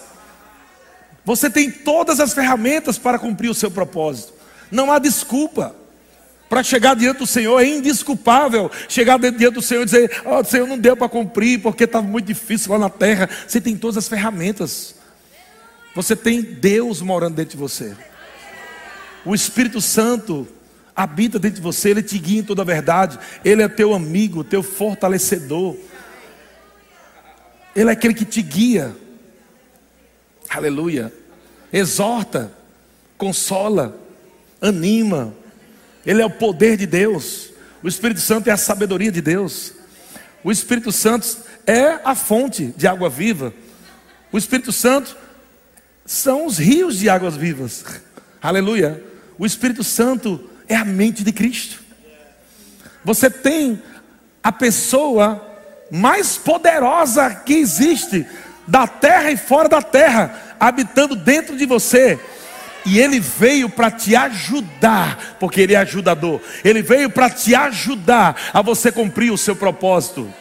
Você tem todas as ferramentas para cumprir o seu propósito. Não há desculpa. Para chegar diante do Senhor é indisculpável. Chegar diante do Senhor e dizer: oh, Senhor, não deu para cumprir porque estava muito difícil lá na terra. Você tem todas as ferramentas. Você tem Deus morando dentro de você. O Espírito Santo habita dentro de você, ele te guia em toda a verdade. Ele é teu amigo, teu fortalecedor. Ele é aquele que te guia. Aleluia. Exorta, consola, anima. Ele é o poder de Deus. O Espírito Santo é a sabedoria de Deus. O Espírito Santo é a fonte de água viva. O Espírito Santo são os rios de águas vivas. Aleluia. O Espírito Santo é a mente de Cristo. Você tem a pessoa mais poderosa que existe, da terra e fora da terra, habitando dentro de você. E ele veio para te ajudar, porque ele é ajudador. Ele veio para te ajudar a você cumprir o seu propósito.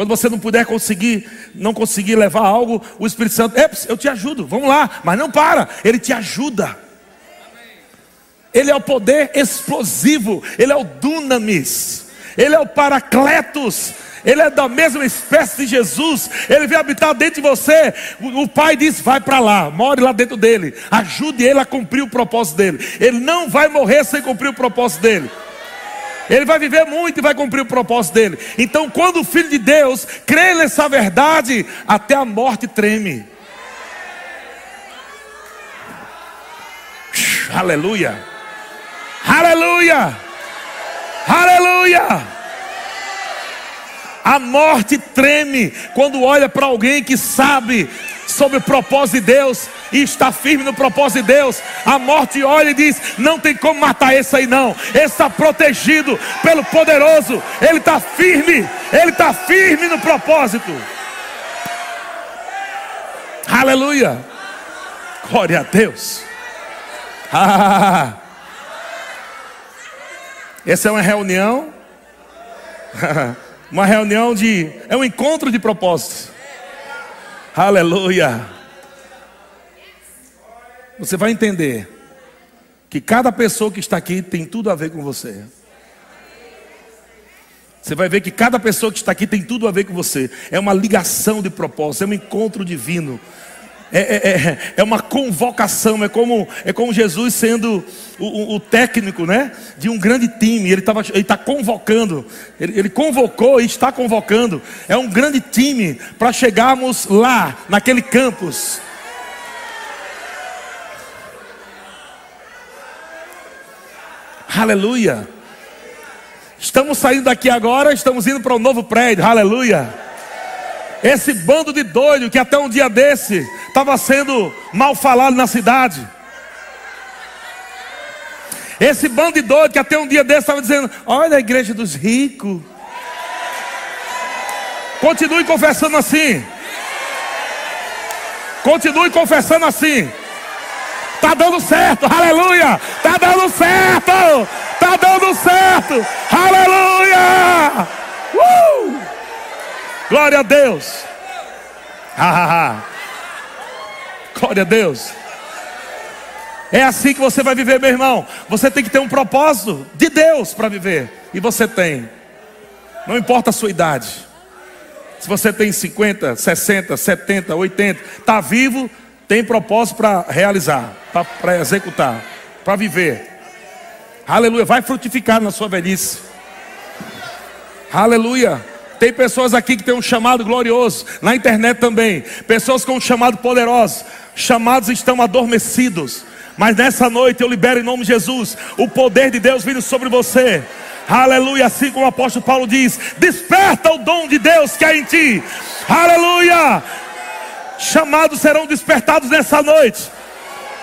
Quando você não puder conseguir, não conseguir levar algo, o Espírito Santo, eu te ajudo, vamos lá, mas não para, ele te ajuda. Ele é o poder explosivo, ele é o dunamis. Ele é o Paracletos, ele é da mesma espécie de Jesus, ele vem habitar dentro de você. O, pai diz: vai para lá, more lá dentro dele, ajude ele a cumprir o propósito dele. Ele não vai morrer sem cumprir o propósito dele. Ele vai viver muito e vai cumprir o propósito dele. Então, quando o filho de Deus crê nessa verdade, até a morte treme. Aleluia! Aleluia! Aleluia! A morte treme quando olha para alguém que sabe sobre o propósito de Deus e está firme no propósito de Deus. A morte olha e diz: Não tem como matar esse aí, não. Esse está protegido pelo poderoso. Ele está firme, ele está firme no propósito. Aleluia! Glória a Deus. Ah, essa é uma reunião. uma reunião de. É um encontro de propósitos. Aleluia. Você vai entender que cada pessoa que está aqui tem tudo a ver com você. Você vai ver que cada pessoa que está aqui tem tudo a ver com você. É uma ligação de propósito, é um encontro divino. É, é, é, é, uma convocação, é como, é como Jesus sendo o, o técnico né, de um grande time. Ele está convocando, ele, ele convocou e está convocando. É um grande time para chegarmos lá, naquele campus. Aleluia. Estamos saindo daqui agora, estamos indo para um novo prédio. Aleluia. Esse bando de doido que até um dia desse estava sendo mal falado na cidade. Esse bando de doido que até um dia desse estava dizendo: Olha a igreja dos ricos. Continue confessando assim. Continue confessando assim. Tá dando certo, aleluia. Tá dando certo. Tá dando certo, aleluia. Glória a Deus. Glória a Deus. É assim que você vai viver, meu irmão. Você tem que ter um propósito de Deus para viver. E você tem. Não importa a sua idade. Se você tem 50, 60, 70, 80, está vivo, tem propósito para realizar. para executar, para viver. Aleluia, vai frutificar na sua velhice. Aleluia. Tem pessoas aqui que têm um chamado glorioso, na internet também. Pessoas com um chamado poderoso. Chamados estão adormecidos. Mas nessa noite eu libero em nome de Jesus o poder de Deus vindo sobre você. Aleluia, assim como o apóstolo Paulo diz: desperta o dom de Deus que há em ti. Aleluia. Chamados serão despertados nessa noite.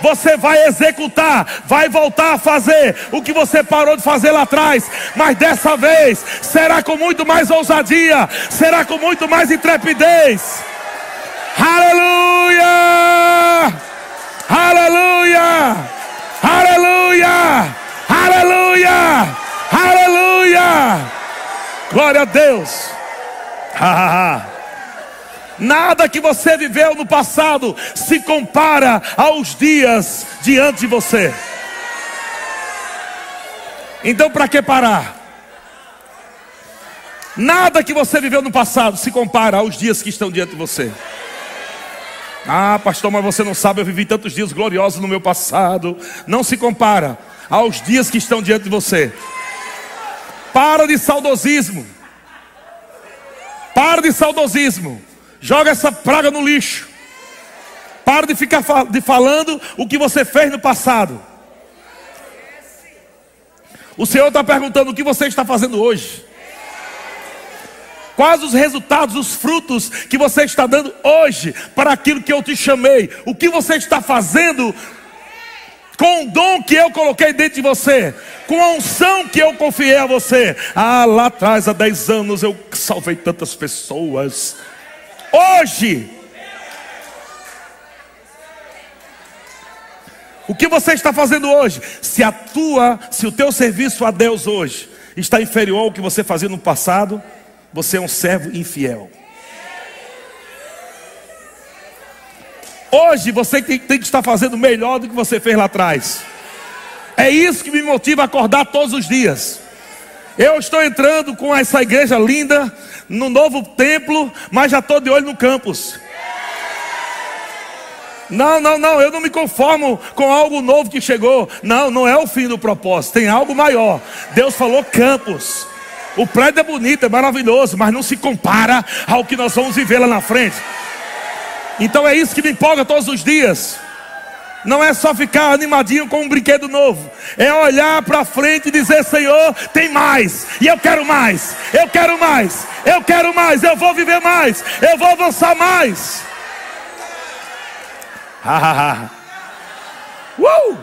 Você vai executar, vai voltar a fazer o que você parou de fazer lá atrás, mas dessa vez será com muito mais ousadia, será com muito mais intrepidez. Aleluia! Aleluia! Aleluia! Aleluia! Aleluia! Glória a Deus! Nada que você viveu no passado se compara aos dias diante de você. Então, para que parar? Nada que você viveu no passado se compara aos dias que estão diante de você. Ah, pastor, mas você não sabe, eu vivi tantos dias gloriosos no meu passado. Não se compara aos dias que estão diante de você. Para de saudosismo. Para de saudosismo. Joga essa praga no lixo. Para de ficar de falando o que você fez no passado. O Senhor está perguntando o que você está fazendo hoje. Quais os resultados, os frutos que você está dando hoje para aquilo que eu te chamei? O que você está fazendo com o dom que eu coloquei dentro de você, com a unção que eu confiei a você? Ah, lá atrás, há 10 anos, eu salvei tantas pessoas. Hoje, o que você está fazendo hoje? Se a tua, se o teu serviço a Deus hoje está inferior ao que você fazia no passado, você é um servo infiel. Hoje você tem, tem que estar fazendo melhor do que você fez lá atrás. É isso que me motiva a acordar todos os dias. Eu estou entrando com essa igreja linda no novo templo, mas já estou de olho no campus. Não, não, não, eu não me conformo com algo novo que chegou. Não, não é o fim do propósito, tem algo maior. Deus falou campus. O prédio é bonito, é maravilhoso, mas não se compara ao que nós vamos viver lá na frente. Então é isso que me empolga todos os dias. Não é só ficar animadinho com um brinquedo novo, é olhar para frente e dizer: Senhor, tem mais, e eu quero mais, eu quero mais, eu quero mais, eu vou viver mais, eu vou avançar mais. uh!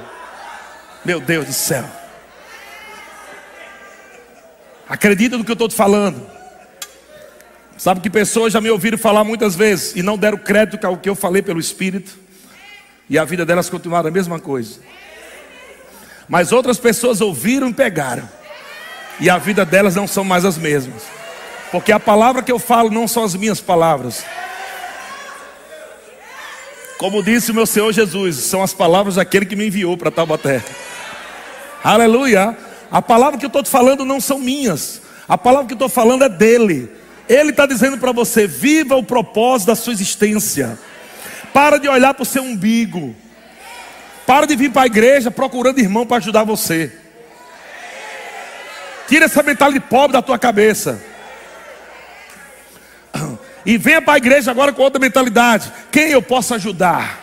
Meu Deus do céu. Acredita no que eu estou te falando. Sabe que pessoas já me ouviram falar muitas vezes e não deram crédito ao que eu falei pelo Espírito, e a vida delas continuaram a mesma coisa. Mas outras pessoas ouviram e pegaram, e a vida delas não são mais as mesmas, porque a palavra que eu falo não são as minhas palavras. Como disse o meu Senhor Jesus, são as palavras daquele que me enviou para Taubaté. Aleluia. A palavra que eu estou te falando não são minhas. A palavra que eu estou falando é dele. Ele está dizendo para você: viva o propósito da sua existência. Para de olhar para o seu umbigo. Para de vir para a igreja procurando irmão para ajudar você. Tira essa mentalidade pobre da tua cabeça. E venha para a igreja agora com outra mentalidade. Quem eu posso ajudar?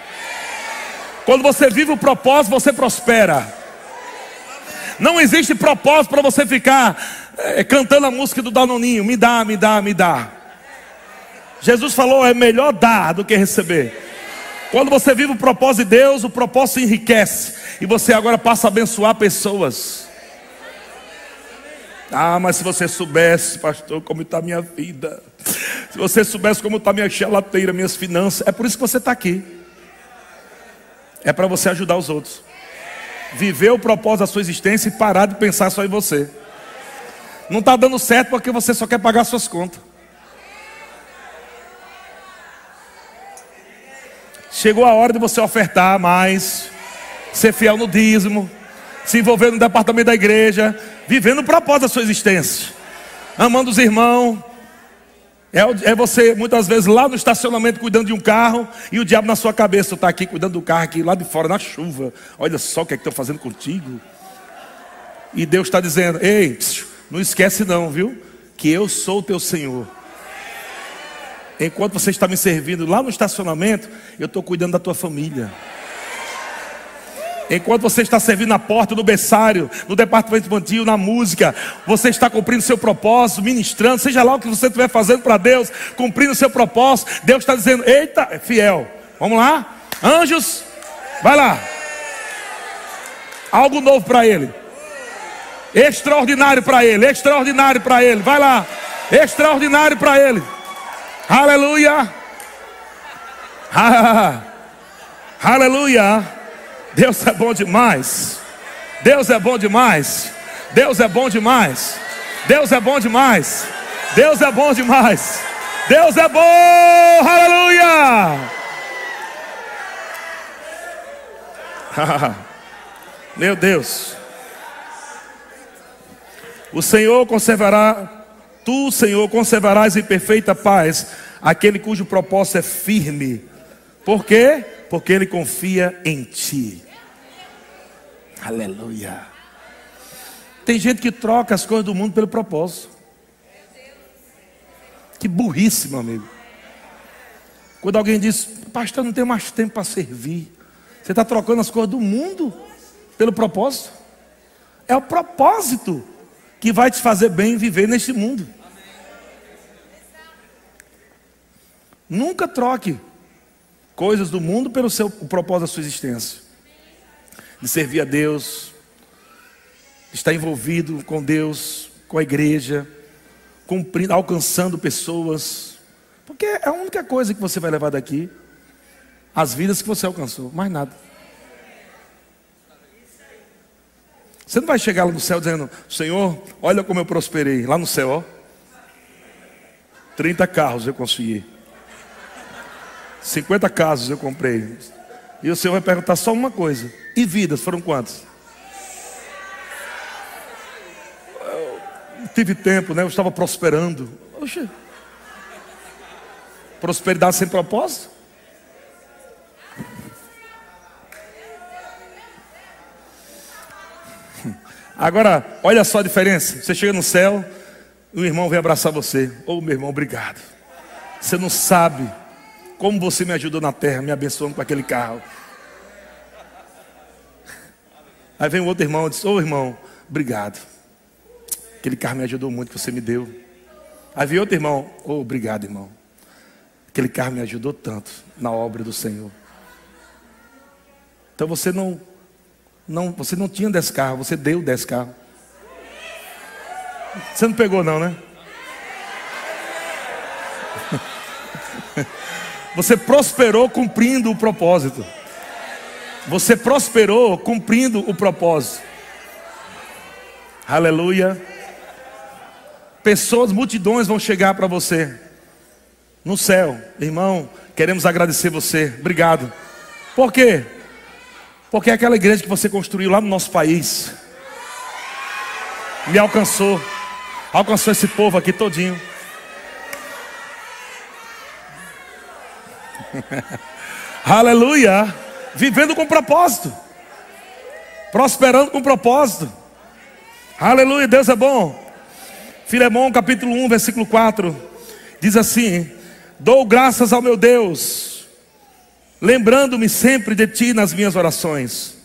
Quando você vive o propósito, você prospera. Não existe propósito para você ficar é, cantando a música do Danoninho. Me dá, me dá, me dá. Jesus falou: é melhor dar do que receber. Quando você vive o propósito de Deus, o propósito enriquece. E você agora passa a abençoar pessoas. Ah, mas se você soubesse, pastor, como está a minha vida. Se você soubesse como está a minha chelateira, minhas finanças. É por isso que você está aqui. É para você ajudar os outros viver o propósito da sua existência e parar de pensar só em você. Não está dando certo porque você só quer pagar suas contas. Chegou a hora de você ofertar mais, ser fiel no dízimo, se envolver no departamento da igreja, vivendo o propósito da sua existência, amando os irmãos, É, é você, muitas vezes, lá no estacionamento cuidando de um carro e o diabo na sua cabeça está aqui cuidando do carro, aqui lá de fora, na chuva. Olha só o que é que estou fazendo contigo. E Deus está dizendo: Ei, não esquece não, viu? Que eu sou o teu Senhor. Enquanto você está me servindo lá no estacionamento, eu estou cuidando da tua família. Enquanto você está servindo na porta, no berçário, no departamento infantil, na música, você está cumprindo seu propósito, ministrando, seja lá o que você estiver fazendo para Deus, cumprindo seu propósito. Deus está dizendo: Eita, é fiel. Vamos lá? Anjos, vai lá. Algo novo para ele. Extraordinário para ele, extraordinário para ele. Vai lá. Extraordinário para ele. Aleluia. Aleluia. Deus é bom demais. Deus é bom demais. Deus é bom demais. Deus é bom demais. Deus é bom demais. Deus é bom. Aleluia. Meu Deus. O Senhor conservará, tu, Senhor, conservarás em perfeita paz aquele cujo propósito é firme. Por quê? Porque ele confia em ti. Aleluia. Tem gente que troca as coisas do mundo pelo propósito. Que burrice, meu amigo. Quando alguém diz, pastor, não tenho mais tempo para servir. Você está trocando as coisas do mundo pelo propósito. É o propósito que vai te fazer bem viver neste mundo. Nunca troque coisas do mundo pelo seu, o propósito da sua existência. De servir a Deus, de estar envolvido com Deus, com a igreja, cumprindo, alcançando pessoas. Porque é a única coisa que você vai levar daqui. As vidas que você alcançou, mais nada. Você não vai chegar lá no céu dizendo, Senhor, olha como eu prosperei. Lá no céu, ó. 30 carros eu consegui. 50 casas eu comprei. E o Senhor vai perguntar só uma coisa: e vidas foram quantas? Tive tempo, né? Eu estava prosperando. Oxe. Prosperidade sem propósito? Agora, olha só a diferença. Você chega no céu, o irmão vem abraçar você. Ô oh, meu irmão, obrigado. Você não sabe como você me ajudou na terra, me abençoando com aquele carro. Aí vem o outro irmão e diz: Ô oh, irmão, obrigado. Aquele carro me ajudou muito que você me deu. Aí vem outro irmão: Ô, oh, obrigado, irmão. Aquele carro me ajudou tanto na obra do Senhor. Então você não não, você não tinha 10 carros, você deu 10 carros. Você não pegou, não, né? Você prosperou cumprindo o propósito. Você prosperou cumprindo o propósito. Aleluia. Pessoas, multidões vão chegar para você no céu. Irmão, queremos agradecer você. Obrigado. Por quê? Porque é aquela igreja que você construiu lá no nosso país me alcançou, alcançou esse povo aqui todinho. Aleluia! Vivendo com propósito, prosperando com propósito. Aleluia, Deus é bom. Filemão capítulo 1, versículo 4 diz assim: Dou graças ao meu Deus lembrando-me sempre de ti nas minhas orações.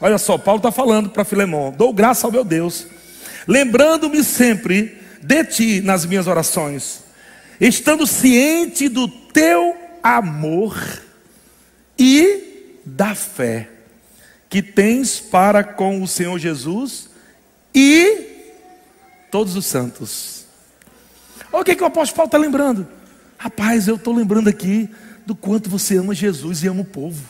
Olha só, Paulo está falando para Filemão: dou graça ao meu Deus, lembrando-me sempre de ti nas minhas orações, estando ciente do teu amor e da fé que tens para com o Senhor Jesus e todos os santos. Olha o que, que o apóstolo Paulo está lembrando. Rapaz, eu estou lembrando aqui do quanto você ama Jesus e ama o povo.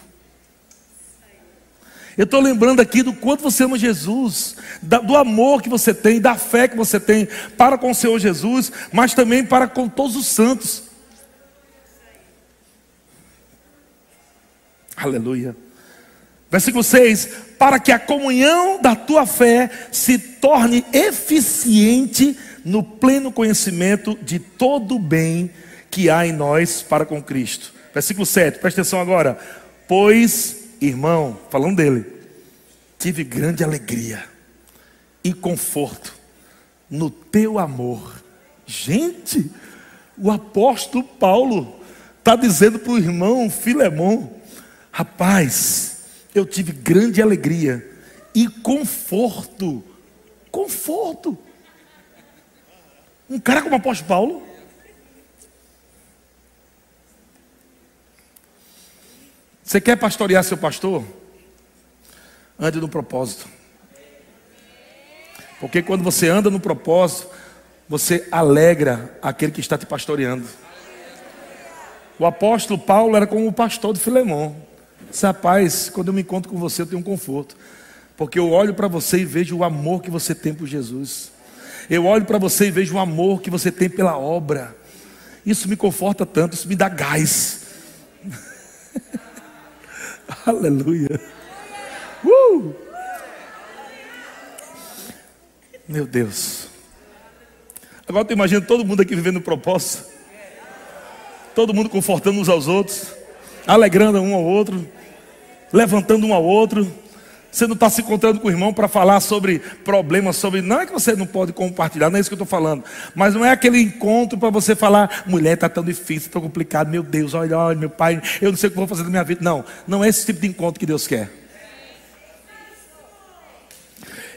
Eu estou lembrando aqui do quanto você ama Jesus, do amor que você tem, da fé que você tem para com o Senhor Jesus, mas também para com todos os santos. Aleluia. Versículo 6: Para que a comunhão da tua fé se torne eficiente no pleno conhecimento de todo o bem que há em nós para com Cristo. Versículo 7, presta atenção agora. Pois, irmão, falando dele, tive grande alegria e conforto no teu amor. Gente, o apóstolo Paulo está dizendo para o irmão Filemão: rapaz, eu tive grande alegria e conforto. Conforto. Um cara como o apóstolo Paulo. Você quer pastorear seu pastor? Ande no propósito. Porque quando você anda no propósito, você alegra aquele que está te pastoreando. O apóstolo Paulo era como o pastor de Filemão. Disse, rapaz, quando eu me encontro com você, eu tenho um conforto. Porque eu olho para você e vejo o amor que você tem por Jesus. Eu olho para você e vejo o amor que você tem pela obra. Isso me conforta tanto, isso me dá gás. Aleluia. Uh! Meu Deus. Agora tu imagina todo mundo aqui vivendo propósito. Todo mundo confortando uns aos outros, alegrando um ao outro, levantando um ao outro. Você não está se encontrando com o irmão para falar sobre problemas, sobre. Não é que você não pode compartilhar, não é isso que eu estou falando. Mas não é aquele encontro para você falar, mulher, está tão difícil, tão complicado, meu Deus, olha, olha, meu pai, eu não sei o que vou fazer na minha vida. Não, não é esse tipo de encontro que Deus quer.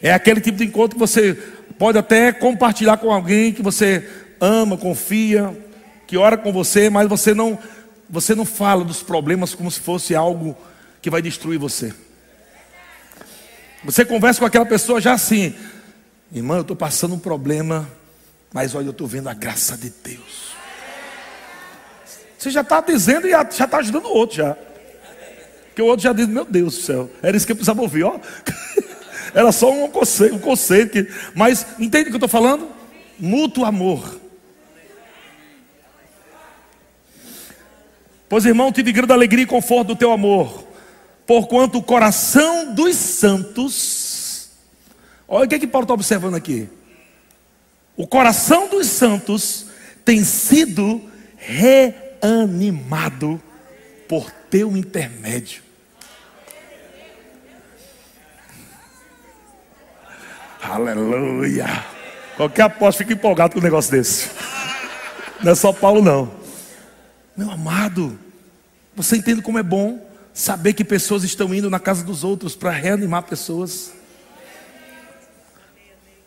É aquele tipo de encontro que você pode até compartilhar com alguém que você ama, confia, que ora com você, mas você não, você não fala dos problemas como se fosse algo que vai destruir você. Você conversa com aquela pessoa já assim, irmão, eu estou passando um problema, mas olha, eu estou vendo a graça de Deus. Você já está dizendo e já está ajudando o outro já. Porque o outro já diz, meu Deus do céu, era isso que eu precisava ouvir, ó. Era só um conceito, um conceito que, mas entende o que eu estou falando? Mútuo amor. Pois irmão, tive grande alegria e conforto do teu amor porquanto o coração dos santos, olha o que, é que Paulo está observando aqui. O coração dos santos tem sido reanimado por teu intermédio. Aleluia. Qualquer apóstolo fica empolgado com um negócio desse. Não é só Paulo, não. Meu amado, você entende como é bom Saber que pessoas estão indo na casa dos outros para reanimar pessoas.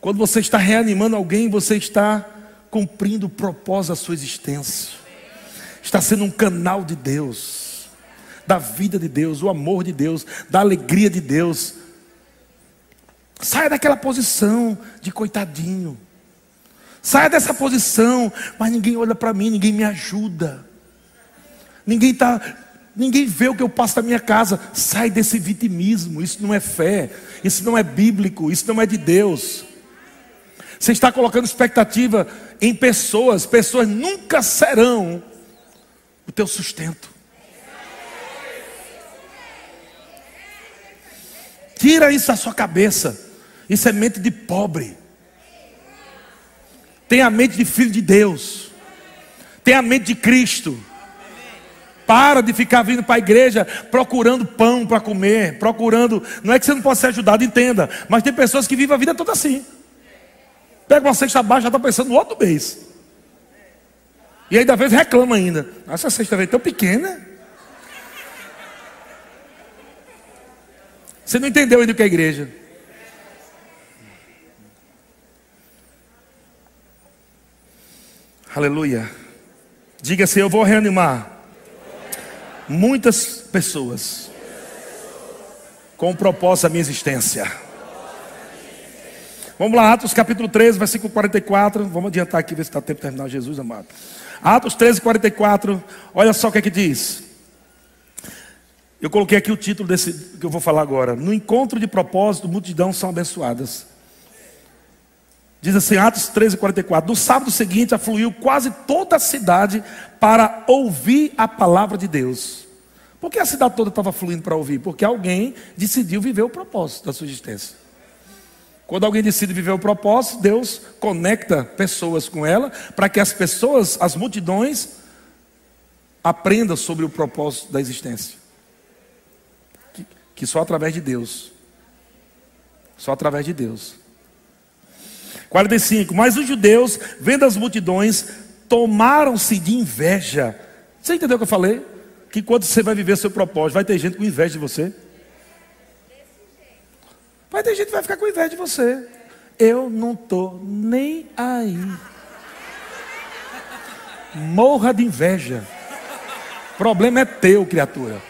Quando você está reanimando alguém, você está cumprindo o propósito da sua existência. Está sendo um canal de Deus, da vida de Deus, o amor de Deus, da alegria de Deus. Saia daquela posição de coitadinho. Saia dessa posição, mas ninguém olha para mim, ninguém me ajuda. Ninguém está Ninguém vê o que eu passo na minha casa. Sai desse vitimismo. Isso não é fé. Isso não é bíblico. Isso não é de Deus. Você está colocando expectativa em pessoas. Pessoas nunca serão o teu sustento. Tira isso da sua cabeça. Isso é mente de pobre. Tem a mente de filho de Deus. Tem a mente de Cristo. Para de ficar vindo para a igreja procurando pão para comer, procurando. Não é que você não possa ser ajudado, entenda. Mas tem pessoas que vivem a vida toda assim. Pega uma cesta baixa, já está pensando no outro mês. E ainda vez reclama ainda. Essa cesta veio tão pequena. Você não entendeu ainda o que é igreja. Aleluia. Diga assim: Eu vou reanimar muitas pessoas com o propósito da minha existência. Vamos lá, Atos capítulo 13, versículo 44. Vamos adiantar aqui, ver se está tempo de terminar. Jesus amado. Atos 13, 44. Olha só o que é que diz. Eu coloquei aqui o título desse que eu vou falar agora. No encontro de propósito, multidão são abençoadas. Diz assim, Atos 13, 44. No sábado seguinte, afluiu quase toda a cidade para ouvir a palavra de Deus. Por que a cidade toda estava fluindo para ouvir? Porque alguém decidiu viver o propósito da sua existência. Quando alguém decide viver o propósito, Deus conecta pessoas com ela, para que as pessoas, as multidões, aprendam sobre o propósito da existência. Que, que só através de Deus. Só através de Deus. 45. Mas os judeus, vendo as multidões, tomaram-se de inveja. Você entendeu o que eu falei? Que quando você vai viver seu propósito, vai ter gente com inveja de você. Vai ter gente que vai ficar com inveja de você. Eu não estou nem aí. Morra de inveja. O problema é teu, criatura.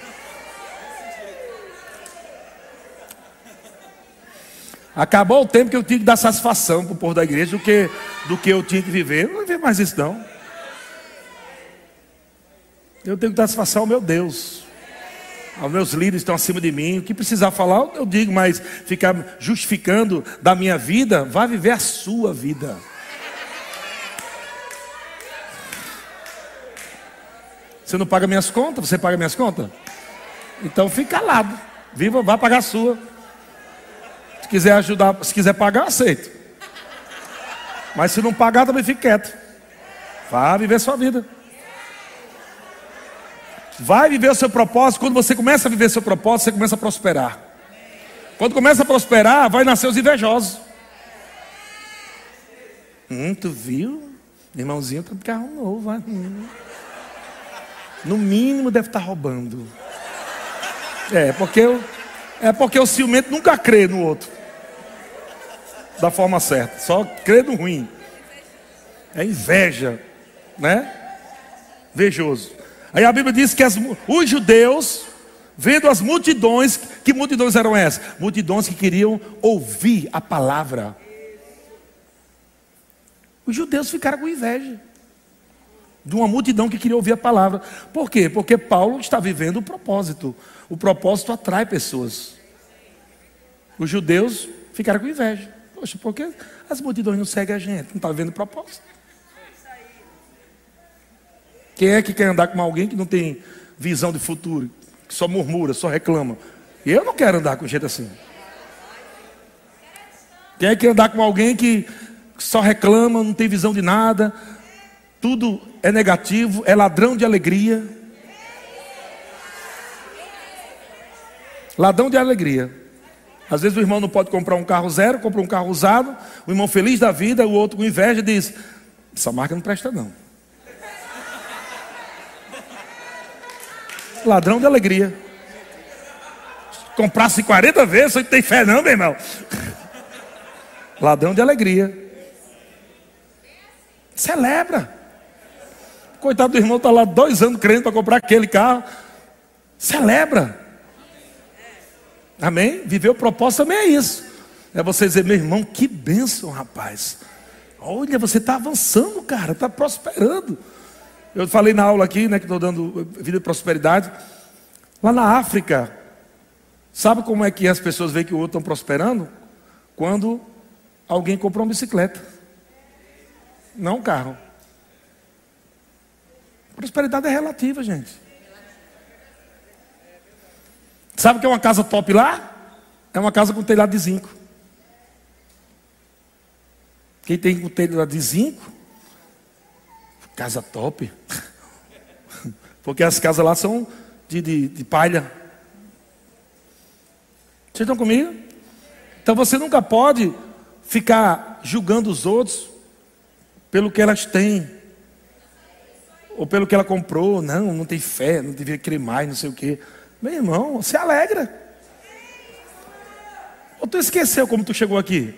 Acabou o tempo que eu tinha que dar satisfação para o povo da igreja do que, do que eu tinha que viver. Eu não vou mais isso não. Eu tenho que dar satisfação ao meu Deus. Aos meus líderes estão acima de mim. O que precisar falar, eu digo, mas ficar justificando da minha vida, vá viver a sua vida. Você não paga minhas contas? Você paga minhas contas? Então fica calado. Viva, vá pagar a sua quiser ajudar, se quiser pagar, aceito. Mas se não pagar, também fique quieto. Vá viver sua vida. Vai viver o seu propósito. Quando você começa a viver seu propósito, você começa a prosperar. Quando começa a prosperar, vai nascer os invejosos. Hum, tu viu? Irmãozinho tá carro novo. Hum. No mínimo deve estar tá roubando. É, porque eu, é porque o ciumento nunca crê no outro da forma certa, só crê no ruim. É inveja, né? Vejoso. Aí a Bíblia diz que as, os judeus, vendo as multidões, que multidões eram essas? Multidões que queriam ouvir a palavra. Os judeus ficaram com inveja de uma multidão que queria ouvir a palavra. Por quê? Porque Paulo está vivendo o propósito. O propósito atrai pessoas. Os judeus ficaram com inveja. Poxa, por que as multidões não seguem a gente? Não está vendo propósito. Quem é que quer andar com alguém que não tem visão de futuro, que só murmura, só reclama? Eu não quero andar com gente assim. Quem é que quer andar com alguém que só reclama, não tem visão de nada, tudo é negativo, é ladrão de alegria? Ladrão de alegria. Às vezes o irmão não pode comprar um carro zero, compra um carro usado, o irmão feliz da vida, o outro com inveja diz: Essa marca não presta, não. Ladrão de alegria. Comprasse 40 vezes, você tem fé, não, meu irmão. Ladrão de alegria. Celebra. Coitado do irmão, está lá dois anos crendo para comprar aquele carro. Celebra. Amém? Viver o propósito também é isso. É você dizer, meu irmão, que bênção, rapaz. Olha, você está avançando, cara, está prosperando. Eu falei na aula aqui, né, que estou dando vida de prosperidade. Lá na África, sabe como é que as pessoas veem que o outro estão prosperando? Quando alguém comprou uma bicicleta, não um carro. Prosperidade é relativa, gente. Sabe o que é uma casa top lá? É uma casa com telhado de zinco. Quem tem com telhado de zinco, casa top. Porque as casas lá são de, de, de palha. Vocês estão comigo? Então você nunca pode ficar julgando os outros pelo que elas têm. Ou pelo que ela comprou. Não, não tem fé, não devia querer mais, não sei o quê. Meu irmão, se alegra. Ou tu esqueceu como tu chegou aqui?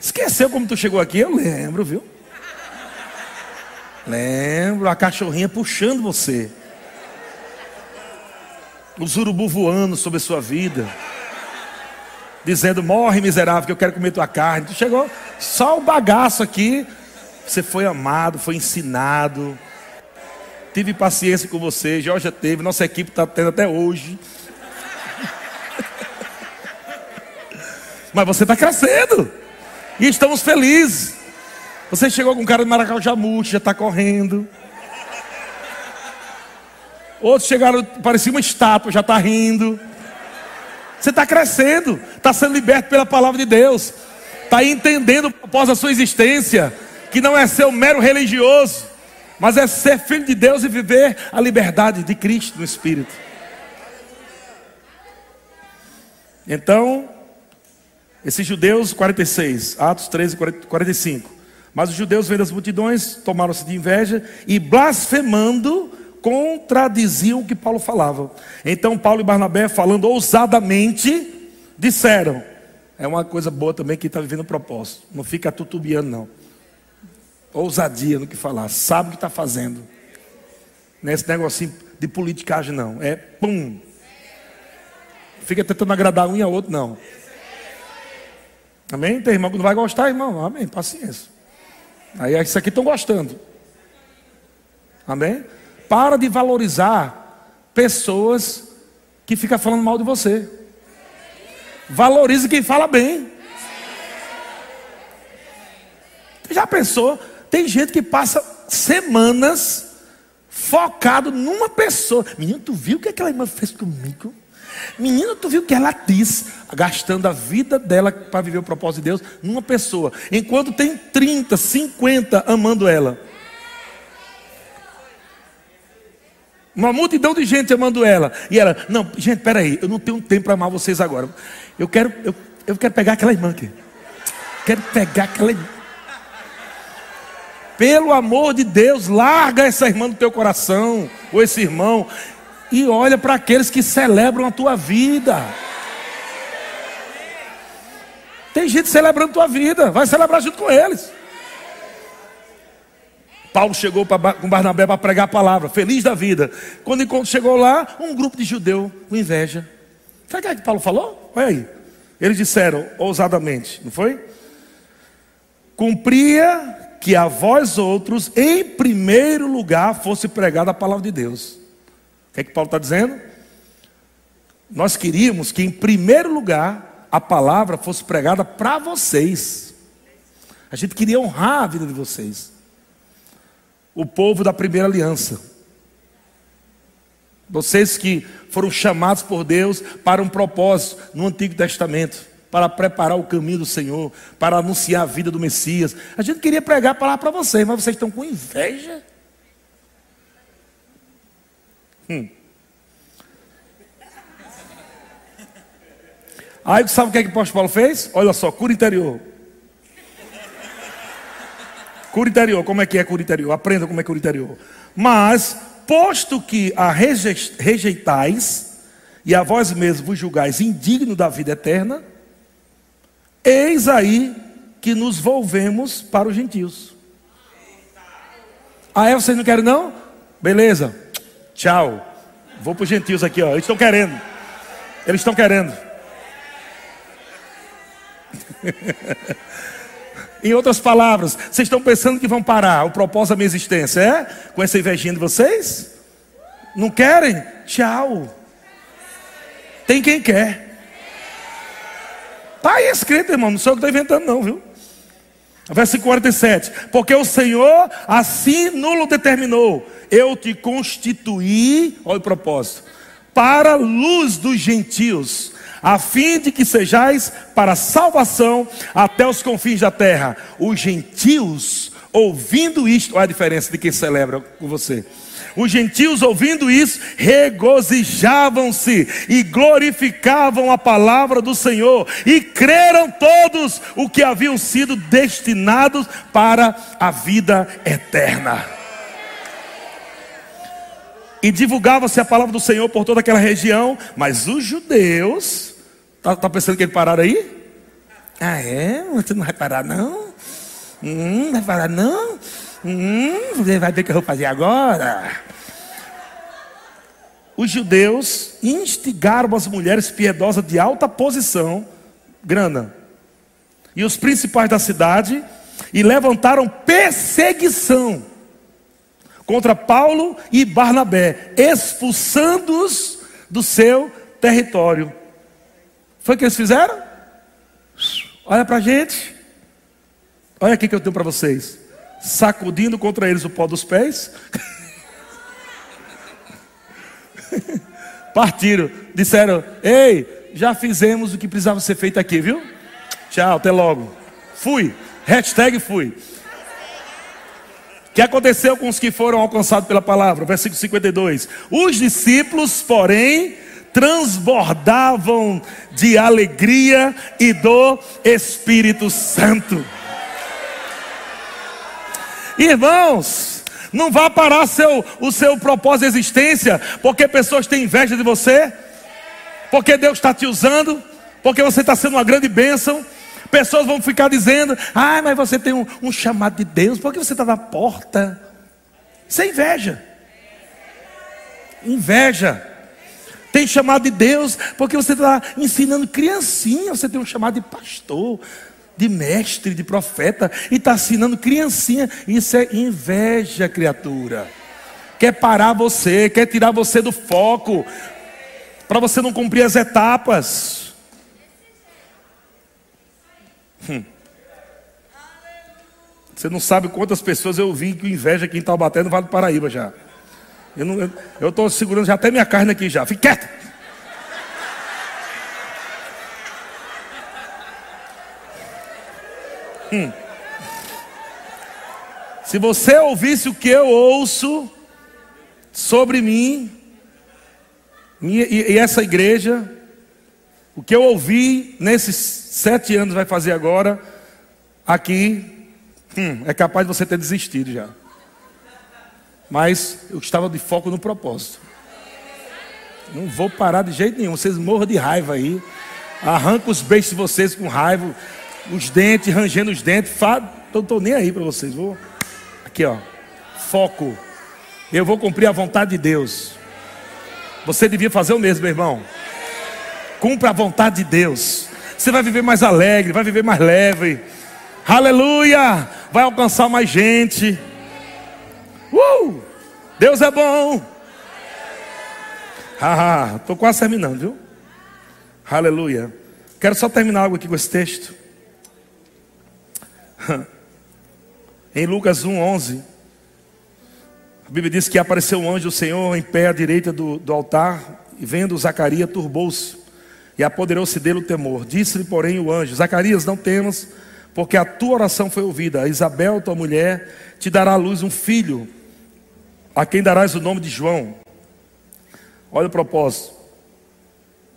Esqueceu como tu chegou aqui? Eu lembro, viu? Lembro, a cachorrinha puxando você. Os urubu voando sobre a sua vida. Dizendo, morre miserável, que eu quero comer tua carne. Tu chegou só o bagaço aqui. Você foi amado, foi ensinado. Tive paciência com você, Jorge teve, nossa equipe está tendo até hoje. Mas você está crescendo. E estamos felizes. Você chegou com um cara de Maracau Jamute, já está correndo. Outros chegaram, parecia uma estátua, já está rindo. Você está crescendo, está sendo liberto pela palavra de Deus, está entendendo após a sua existência, que não é ser um mero religioso, mas é ser filho de Deus e viver a liberdade de Cristo no Espírito. Então, esses judeus, 46, Atos 13, 45. Mas os judeus, vendo as multidões, tomaram-se de inveja e blasfemando, contradiziam o que Paulo falava. Então Paulo e Barnabé, falando ousadamente, disseram: é uma coisa boa também que está vivendo o propósito. Não fica tutubiando, não. Ousadia no que falar, sabe o que está fazendo. Não é negocinho de politicagem, não. É pum. Fica tentando agradar um e a outro, não. Amém? Tem irmão que não vai gostar, irmão. Amém. Paciência. Aí isso aqui estão gostando. Amém? Para de valorizar pessoas que ficam falando mal de você. Valorize quem fala bem. Já pensou? Tem gente que passa semanas focado numa pessoa. Menino, tu viu o que aquela irmã fez comigo? Menino, tu viu o que ela disse? Gastando a vida dela para viver o propósito de Deus numa pessoa. Enquanto tem 30, 50 amando ela. Uma multidão de gente amando ela. E ela, não, gente, peraí, eu não tenho tempo para amar vocês agora. Eu quero, eu, eu quero pegar aquela irmã aqui. Quero pegar aquela irmã. Pelo amor de Deus, larga essa irmã do teu coração, ou esse irmão, e olha para aqueles que celebram a tua vida. Tem gente celebrando a tua vida, vai celebrar junto com eles. Paulo chegou com Barnabé para pregar a palavra, feliz da vida. Quando chegou lá, um grupo de judeu com inveja. Sabe o que, é que Paulo falou? Olha aí. Eles disseram ousadamente, não foi? Cumpria que a vós outros, em primeiro lugar, fosse pregada a palavra de Deus. O que é que Paulo está dizendo? Nós queríamos que, em primeiro lugar, a palavra fosse pregada para vocês. A gente queria honrar a vida de vocês o povo da primeira aliança. Vocês que foram chamados por Deus para um propósito no Antigo Testamento, para preparar o caminho do Senhor, para anunciar a vida do Messias. A gente queria pregar a palavra para vocês, mas vocês estão com inveja. Hum. Aí sabe o que, é que o apóstolo Paulo fez? Olha só, cura interior. Cura interior, como é que é cura interior? Aprenda como é cura interior. Mas, posto que a rejeitais, e a vós mesmos vos julgais indigno da vida eterna, eis aí que nos volvemos para os gentios. Ah, é? Vocês não querem não? Beleza. Tchau. Vou para os gentios aqui, ó. Eles estão querendo. Eles estão querendo. Em outras palavras, vocês estão pensando que vão parar o propósito da minha existência, é? Com essa invejinha de vocês? Não querem? Tchau. Tem quem quer. Está aí escrito, irmão. Não sou eu que estou inventando, não, viu? Verso 47: Porque o Senhor assim nulo determinou, eu te constituí, olha o propósito, para a luz dos gentios, a fim de que sejais para salvação até os confins da terra. Os gentios, ouvindo isto, olha a diferença de quem celebra com você. Os gentios, ouvindo isso, regozijavam-se e glorificavam a palavra do Senhor, e creram todos o que haviam sido destinados para a vida eterna. E divulgava-se a palavra do Senhor por toda aquela região, mas os judeus Está tá pensando que ele pararam aí? Ah, é? Você não vai parar, não? Hum, não vai parar, não? Hum, você vai ver o que eu vou fazer agora. Os judeus instigaram as mulheres piedosas de alta posição, grana, e os principais da cidade, e levantaram perseguição contra Paulo e Barnabé, expulsando-os do seu território. Foi o que eles fizeram? Olha para a gente. Olha aqui que eu tenho para vocês. Sacudindo contra eles o pó dos pés. Partiram. Disseram: Ei, já fizemos o que precisava ser feito aqui, viu? Tchau, até logo. Fui. Hashtag fui. O que aconteceu com os que foram alcançados pela palavra? Versículo 52. Os discípulos, porém, transbordavam de alegria e do Espírito Santo. Irmãos, não vá parar seu, o seu propósito de existência porque pessoas têm inveja de você, porque Deus está te usando, porque você está sendo uma grande bênção. Pessoas vão ficar dizendo: Ah, mas você tem um, um chamado de Deus, porque você está na porta. Isso é inveja. Inveja. Tem chamado de Deus, porque você está ensinando criancinha, você tem um chamado de pastor de mestre, de profeta, e está assinando criancinha. Isso é inveja, criatura. Quer parar você, quer tirar você do foco, para você não cumprir as etapas. Hum. Você não sabe quantas pessoas eu vi com inveja aqui em Taubaté, no Vale do Paraíba já. Eu estou segurando já até minha carne aqui já. Fique quieto. Hum. Se você ouvisse o que eu ouço sobre mim e, essa igreja, o que eu ouvi nesses sete anos vai fazer agora, aqui, hum, é capaz de você ter desistido já. Mas eu estava de foco no propósito. Não vou parar de jeito nenhum. Vocês morram de raiva aí. Arranca os beijos de vocês com raiva os dentes, rangendo os dentes. Não estou nem aí para vocês. Vou. Aqui, ó. Foco. Eu vou cumprir a vontade de Deus. Você devia fazer o mesmo, meu irmão. Cumpra a vontade de Deus. Você vai viver mais alegre, vai viver mais leve. Aleluia! Vai alcançar mais gente. Uh! Deus é bom. Haha, estou quase terminando, viu? Aleluia. Quero só terminar algo aqui com esse texto. Em Lucas 1,11, a Bíblia diz que apareceu um anjo do Senhor em pé à direita do, do altar, e vendo Zacarias, turbou-se, e apoderou-se dele o temor. Disse-lhe, porém, o anjo: Zacarias, não temas, porque a tua oração foi ouvida. A Isabel, tua mulher, te dará à luz um filho, a quem darás o nome de João. Olha o propósito.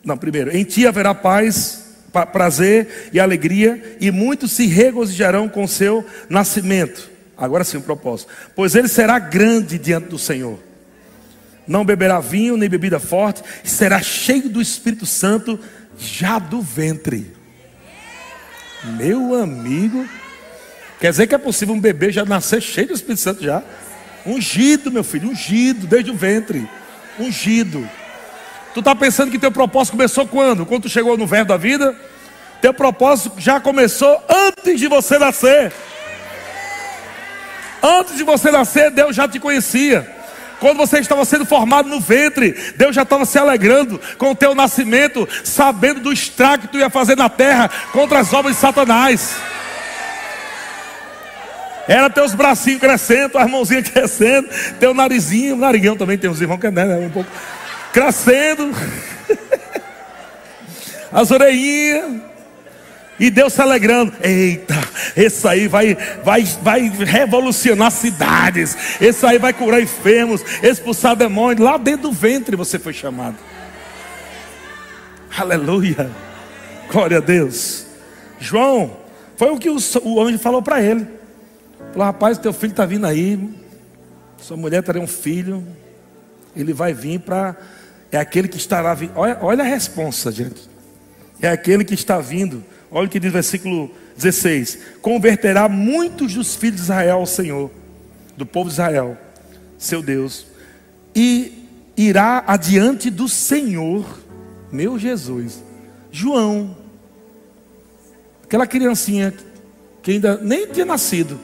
Não, primeiro, em ti haverá paz prazer e alegria, e muitos se regozijarão com seu nascimento. Agora sim, o propósito. Pois ele será grande diante do Senhor. Não beberá vinho nem bebida forte, será cheio do Espírito Santo já do ventre. Meu amigo, quer dizer que é possível um bebê já nascer cheio do Espírito Santo já? Ungido, meu filho, ungido desde o ventre. Ungido. Tu está pensando que teu propósito começou quando? Quando tu chegou no verbo da vida? Teu propósito já começou antes de você nascer. Antes de você nascer, Deus já te conhecia. Quando você estava sendo formado no ventre, Deus já estava se alegrando com o teu nascimento, sabendo do estrago que tu ia fazer na terra contra as obras de Satanás. Era teus bracinhos crescendo, as mãozinhas crescendo, teu narizinho, narigão também tem uns irmãos que é né, um pouco crescendo, as orelhinhas, e Deus se alegrando. Eita, esse aí vai, vai, vai revolucionar cidades. Esse aí vai curar enfermos, expulsar demônios. Lá dentro do ventre você foi chamado. Aleluia. Glória a Deus. João, foi o que o, o anjo falou para ele. Falou, rapaz, teu filho está vindo aí. Sua mulher terá um filho. Ele vai vir para é aquele que estará vindo. Olha, olha a resposta, gente. É aquele que está vindo. Olha o que diz o versículo 16: Converterá muitos dos filhos de Israel ao Senhor, do povo de Israel, seu Deus, e irá adiante do Senhor, meu Jesus. João, aquela criancinha que ainda nem tinha nascido,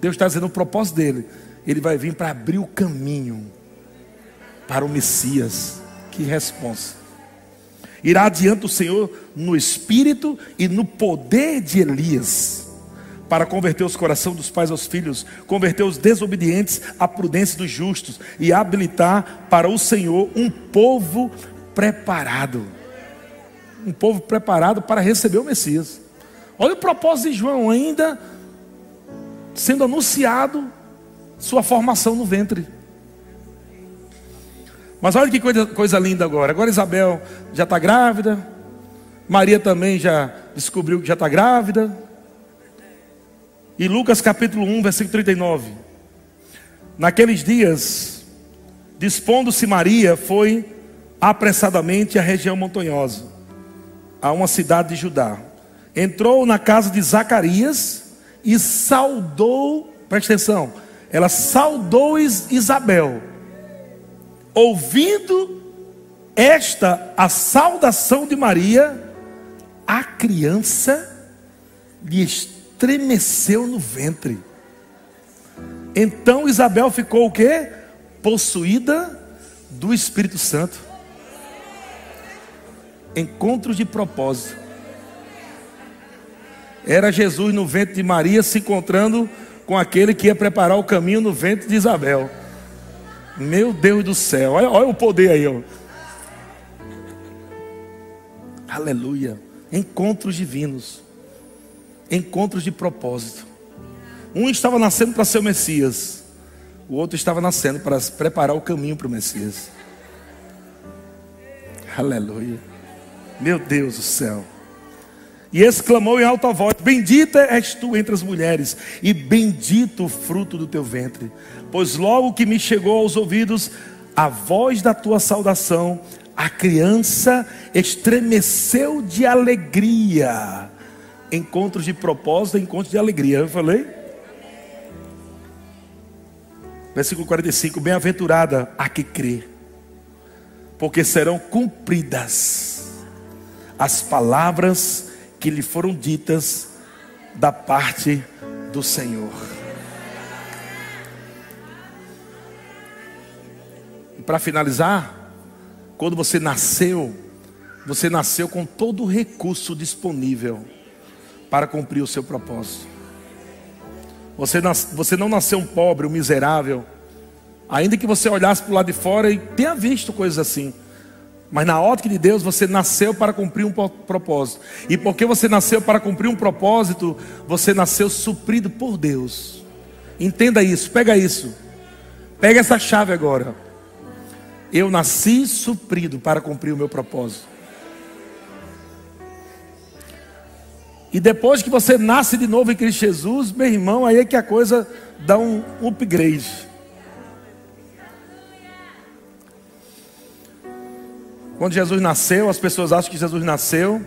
Deus está dizendo o propósito dele, ele vai vir para abrir o caminho para o Messias. Que resposta. Irá adiante do Senhor no espírito e no poder de Elias, para converter os corações dos pais aos filhos, converter os desobedientes à prudência dos justos e habilitar para o Senhor um povo preparado. um povo preparado para receber o Messias. Olha o propósito de João ainda sendo anunciado sua formação no ventre. Mas olha que coisa, coisa linda agora. Agora Isabel já está grávida. Maria também já descobriu que já está grávida. E Lucas capítulo 1, versículo 39. Naqueles dias, dispondo-se Maria, foi apressadamente à região montanhosa, a uma cidade de Judá. Entrou na casa de Zacarias e saudou, presta atenção, ela saudou Isabel. Ouvindo esta a saudação de Maria, a criança lhe estremeceu no ventre. Então Isabel ficou o quê? Possuída do Espírito Santo. Encontro de propósito. Era Jesus no ventre de Maria se encontrando com aquele que ia preparar o caminho no ventre de Isabel. Meu Deus do céu, olha, olha o poder aí. Ó. Aleluia. Encontros divinos, encontros de propósito. Um estava nascendo para ser o Messias, o outro estava nascendo para preparar o caminho para o Messias. Aleluia. Meu Deus do céu. E exclamou em alta voz: Bendita és tu entre as mulheres, e bendito o fruto do teu ventre. Pois logo que me chegou aos ouvidos a voz da tua saudação, a criança estremeceu de alegria. Encontros de propósito, encontros de alegria. Eu falei? Versículo 45: Bem-aventurada a que crê, porque serão cumpridas as palavras que lhe foram ditas da parte do Senhor. Para finalizar, quando você nasceu, você nasceu com todo o recurso disponível para cumprir o seu propósito. Você, nas, você não nasceu um pobre, um miserável, ainda que você olhasse para o lado de fora e tenha visto coisas assim. Mas na ótica de Deus, você nasceu para cumprir um propósito. E porque você nasceu para cumprir um propósito, você nasceu suprido por Deus. Entenda isso, pega isso. Pega essa chave agora. Eu nasci suprido para cumprir o meu propósito. E depois que você nasce de novo em Cristo Jesus, meu irmão, aí é que a coisa dá um upgrade. Quando Jesus nasceu, as pessoas acham que Jesus nasceu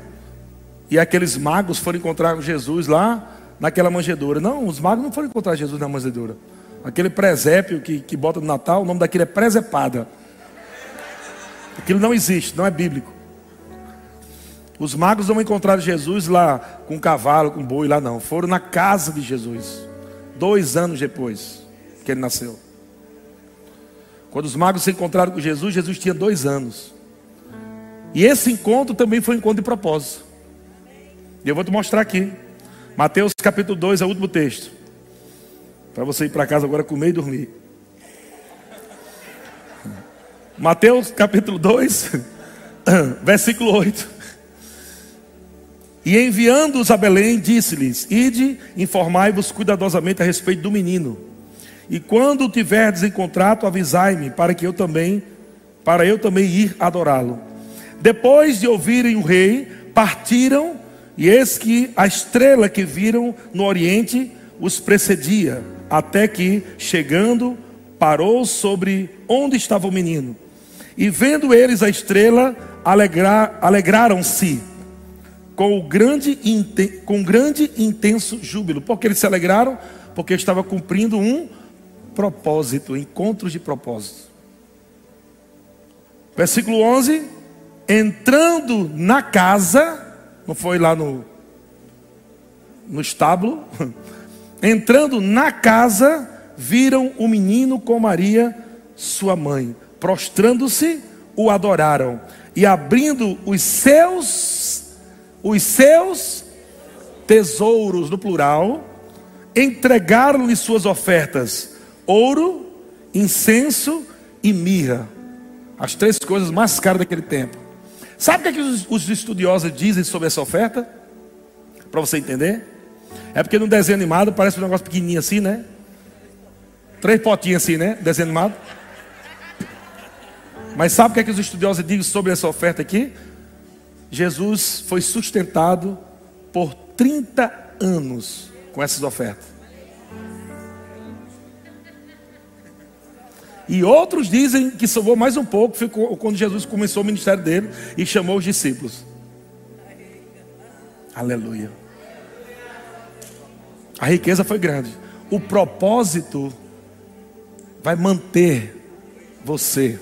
e aqueles magos foram encontrar Jesus lá naquela manjedoura. Não, os magos não foram encontrar Jesus na manjedoura. Aquele presépio que, que bota no Natal, o nome daquilo é presepada. Aquilo não existe, não é bíblico. Os magos não encontraram Jesus lá com cavalo, com boi, lá não. Foram na casa de Jesus. Dois anos depois que ele nasceu. Quando os magos se encontraram com Jesus, Jesus tinha dois anos. E esse encontro também foi um encontro de propósito. E eu vou te mostrar aqui. Mateus capítulo 2 é o último texto. Para você ir para casa agora comer e dormir. Mateus capítulo 2, versículo 8. E enviando-os a Belém, disse-lhes: Ide, informai-vos cuidadosamente a respeito do menino. E quando o tiverdes encontrado, avisai-me, para que eu também, para eu também ir adorá-lo. Depois de ouvirem o rei, partiram, e eis que a estrela que viram no oriente os precedia, até que, chegando, parou sobre onde estava o menino. E vendo eles a estrela, alegra, alegraram-se com o grande, com grande intenso júbilo. Por que eles se alegraram? Porque estava cumprindo um propósito, encontros de propósito. Versículo 11 entrando na casa, não foi lá no, no estábulo, entrando na casa, viram o menino com Maria, sua mãe, prostrando-se, o adoraram e abrindo os seus, os seus tesouros no plural, entregaram-lhe suas ofertas: ouro, incenso e mirra, as três coisas mais caras daquele tempo. Sabe o que, é que os, os estudiosos dizem sobre essa oferta? Para você entender? É porque no desenho animado parece um negócio pequenininho assim, né? Três potinhos assim, né? Desenho animado. Mas sabe o que, é que os estudiosos dizem sobre essa oferta aqui? Jesus foi sustentado por 30 anos com essas ofertas. E outros dizem que salvou mais um pouco, ficou quando Jesus começou o ministério dele e chamou os discípulos. Aleluia. A riqueza foi grande. O propósito vai manter você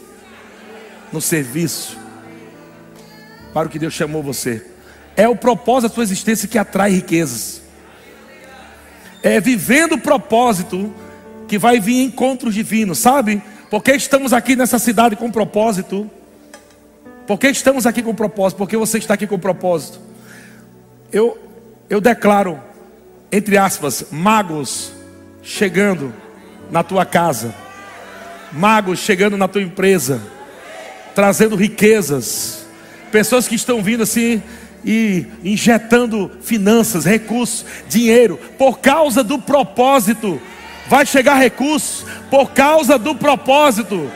no serviço para o que Deus chamou você. É o propósito da sua existência que atrai riquezas. É vivendo o propósito que vai vir encontros divinos, sabe? Porque estamos aqui nessa cidade com propósito. Porque estamos aqui com propósito? Porque você está aqui com propósito. Eu, eu declaro, entre aspas, magos chegando na tua casa, magos chegando na tua empresa, trazendo riquezas, pessoas que estão vindo assim e injetando finanças, recursos, dinheiro, por causa do propósito. Vai chegar recursos por causa do propósito.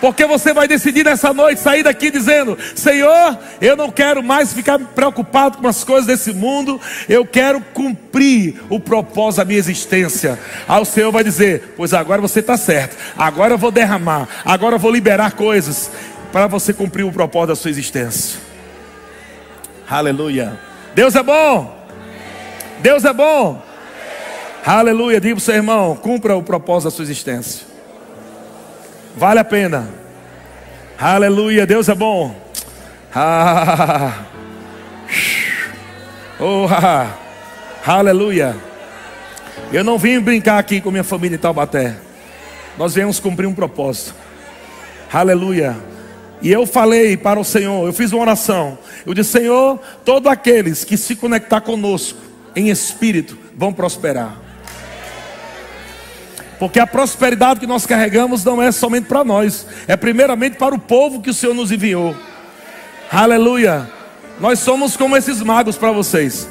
Porque você vai decidir nessa noite sair daqui dizendo: Senhor, eu não quero mais ficar preocupado com as coisas desse mundo, eu quero cumprir o propósito da minha existência. Aí o Senhor vai dizer: Pois agora você está certo, agora eu vou derramar, agora eu vou liberar coisas para você cumprir o propósito da sua existência. Aleluia. Deus é bom. Deus é bom. Aleluia. Diga para o seu irmão: cumpra o propósito da sua existência. Vale a pena. Aleluia, Deus é bom. Ah. Oh, ah. Aleluia. Eu não vim brincar aqui com minha família em Taubaté. Nós viemos cumprir um propósito. Aleluia. E eu falei para o Senhor, eu fiz uma oração. Eu disse: Senhor, todos aqueles que se conectar conosco em espírito vão prosperar. Porque a prosperidade que nós carregamos não é somente para nós, é primeiramente para o povo que o Senhor nos enviou. Aleluia. Nós somos como esses magos para vocês.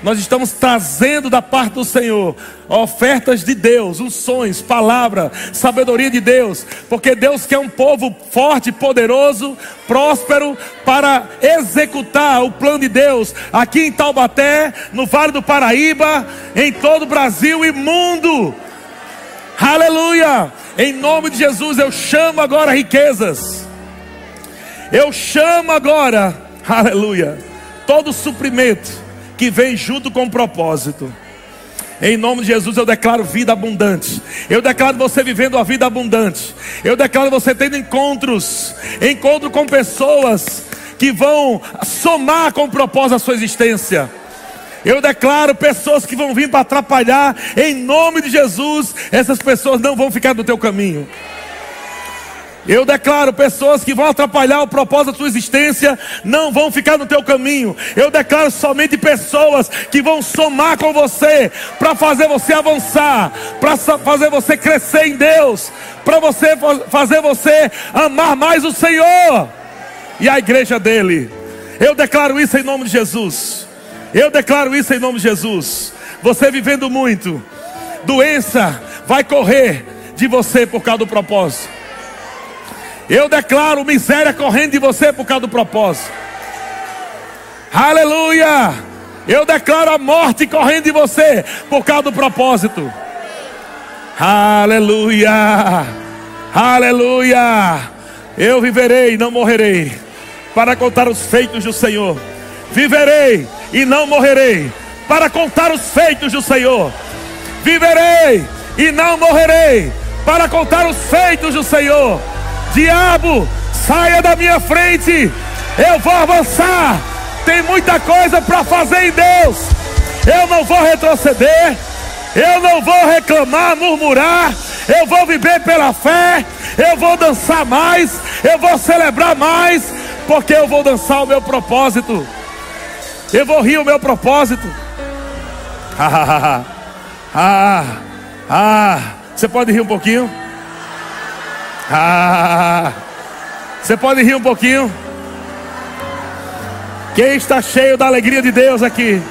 Nós estamos trazendo da parte do Senhor ofertas de Deus, unções, palavra, sabedoria de Deus, porque Deus quer um povo forte, poderoso, próspero para executar o plano de Deus aqui em Taubaté, no Vale do Paraíba, em todo o Brasil e mundo. Aleluia! Em nome de Jesus eu chamo agora riquezas. Eu chamo agora, aleluia, todo suprimento que vem junto com o propósito. Em nome de Jesus eu declaro vida abundante. Eu declaro você vivendo a vida abundante. Eu declaro você tendo encontros, encontro com pessoas que vão somar com o propósito da sua existência. Eu declaro pessoas que vão vir para atrapalhar, em nome de Jesus, essas pessoas não vão ficar no teu caminho. Eu declaro pessoas que vão atrapalhar o propósito da tua existência, não vão ficar no teu caminho. Eu declaro somente pessoas que vão somar com você para fazer você avançar, para fazer você crescer em Deus, para você fazer você amar mais o Senhor e a igreja dele. Eu declaro isso em nome de Jesus. Eu declaro isso em nome de Jesus. Você vivendo muito, doença vai correr de você por causa do propósito. Eu declaro miséria correndo de você por causa do propósito. Aleluia! Eu declaro a morte correndo de você por causa do propósito. Aleluia! Aleluia! Eu viverei, não morrerei, para contar os feitos do Senhor. Viverei e não morrerei, para contar os feitos do Senhor. Viverei e não morrerei, para contar os feitos do Senhor. Diabo, saia da minha frente, eu vou avançar. Tem muita coisa para fazer em Deus. Eu não vou retroceder, eu não vou reclamar, murmurar. Eu vou viver pela fé, eu vou dançar mais, eu vou celebrar mais, porque eu vou dançar o meu propósito. Eu vou rir o meu propósito. Ah, ah, ah, Você pode rir um pouquinho? Ah, você pode rir um pouquinho? Quem está cheio da alegria de Deus aqui?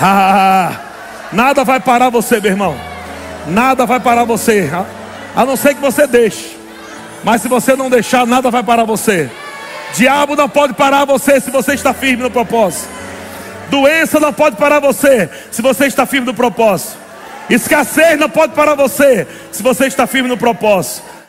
Ah, nada vai parar você, meu irmão. Nada vai parar você. A não ser que você deixe. Mas se você não deixar, nada vai parar você. Diabo não pode parar você se você está firme no propósito. Doença não pode parar você se você está firme no propósito. Escassez não pode parar você se você está firme no propósito.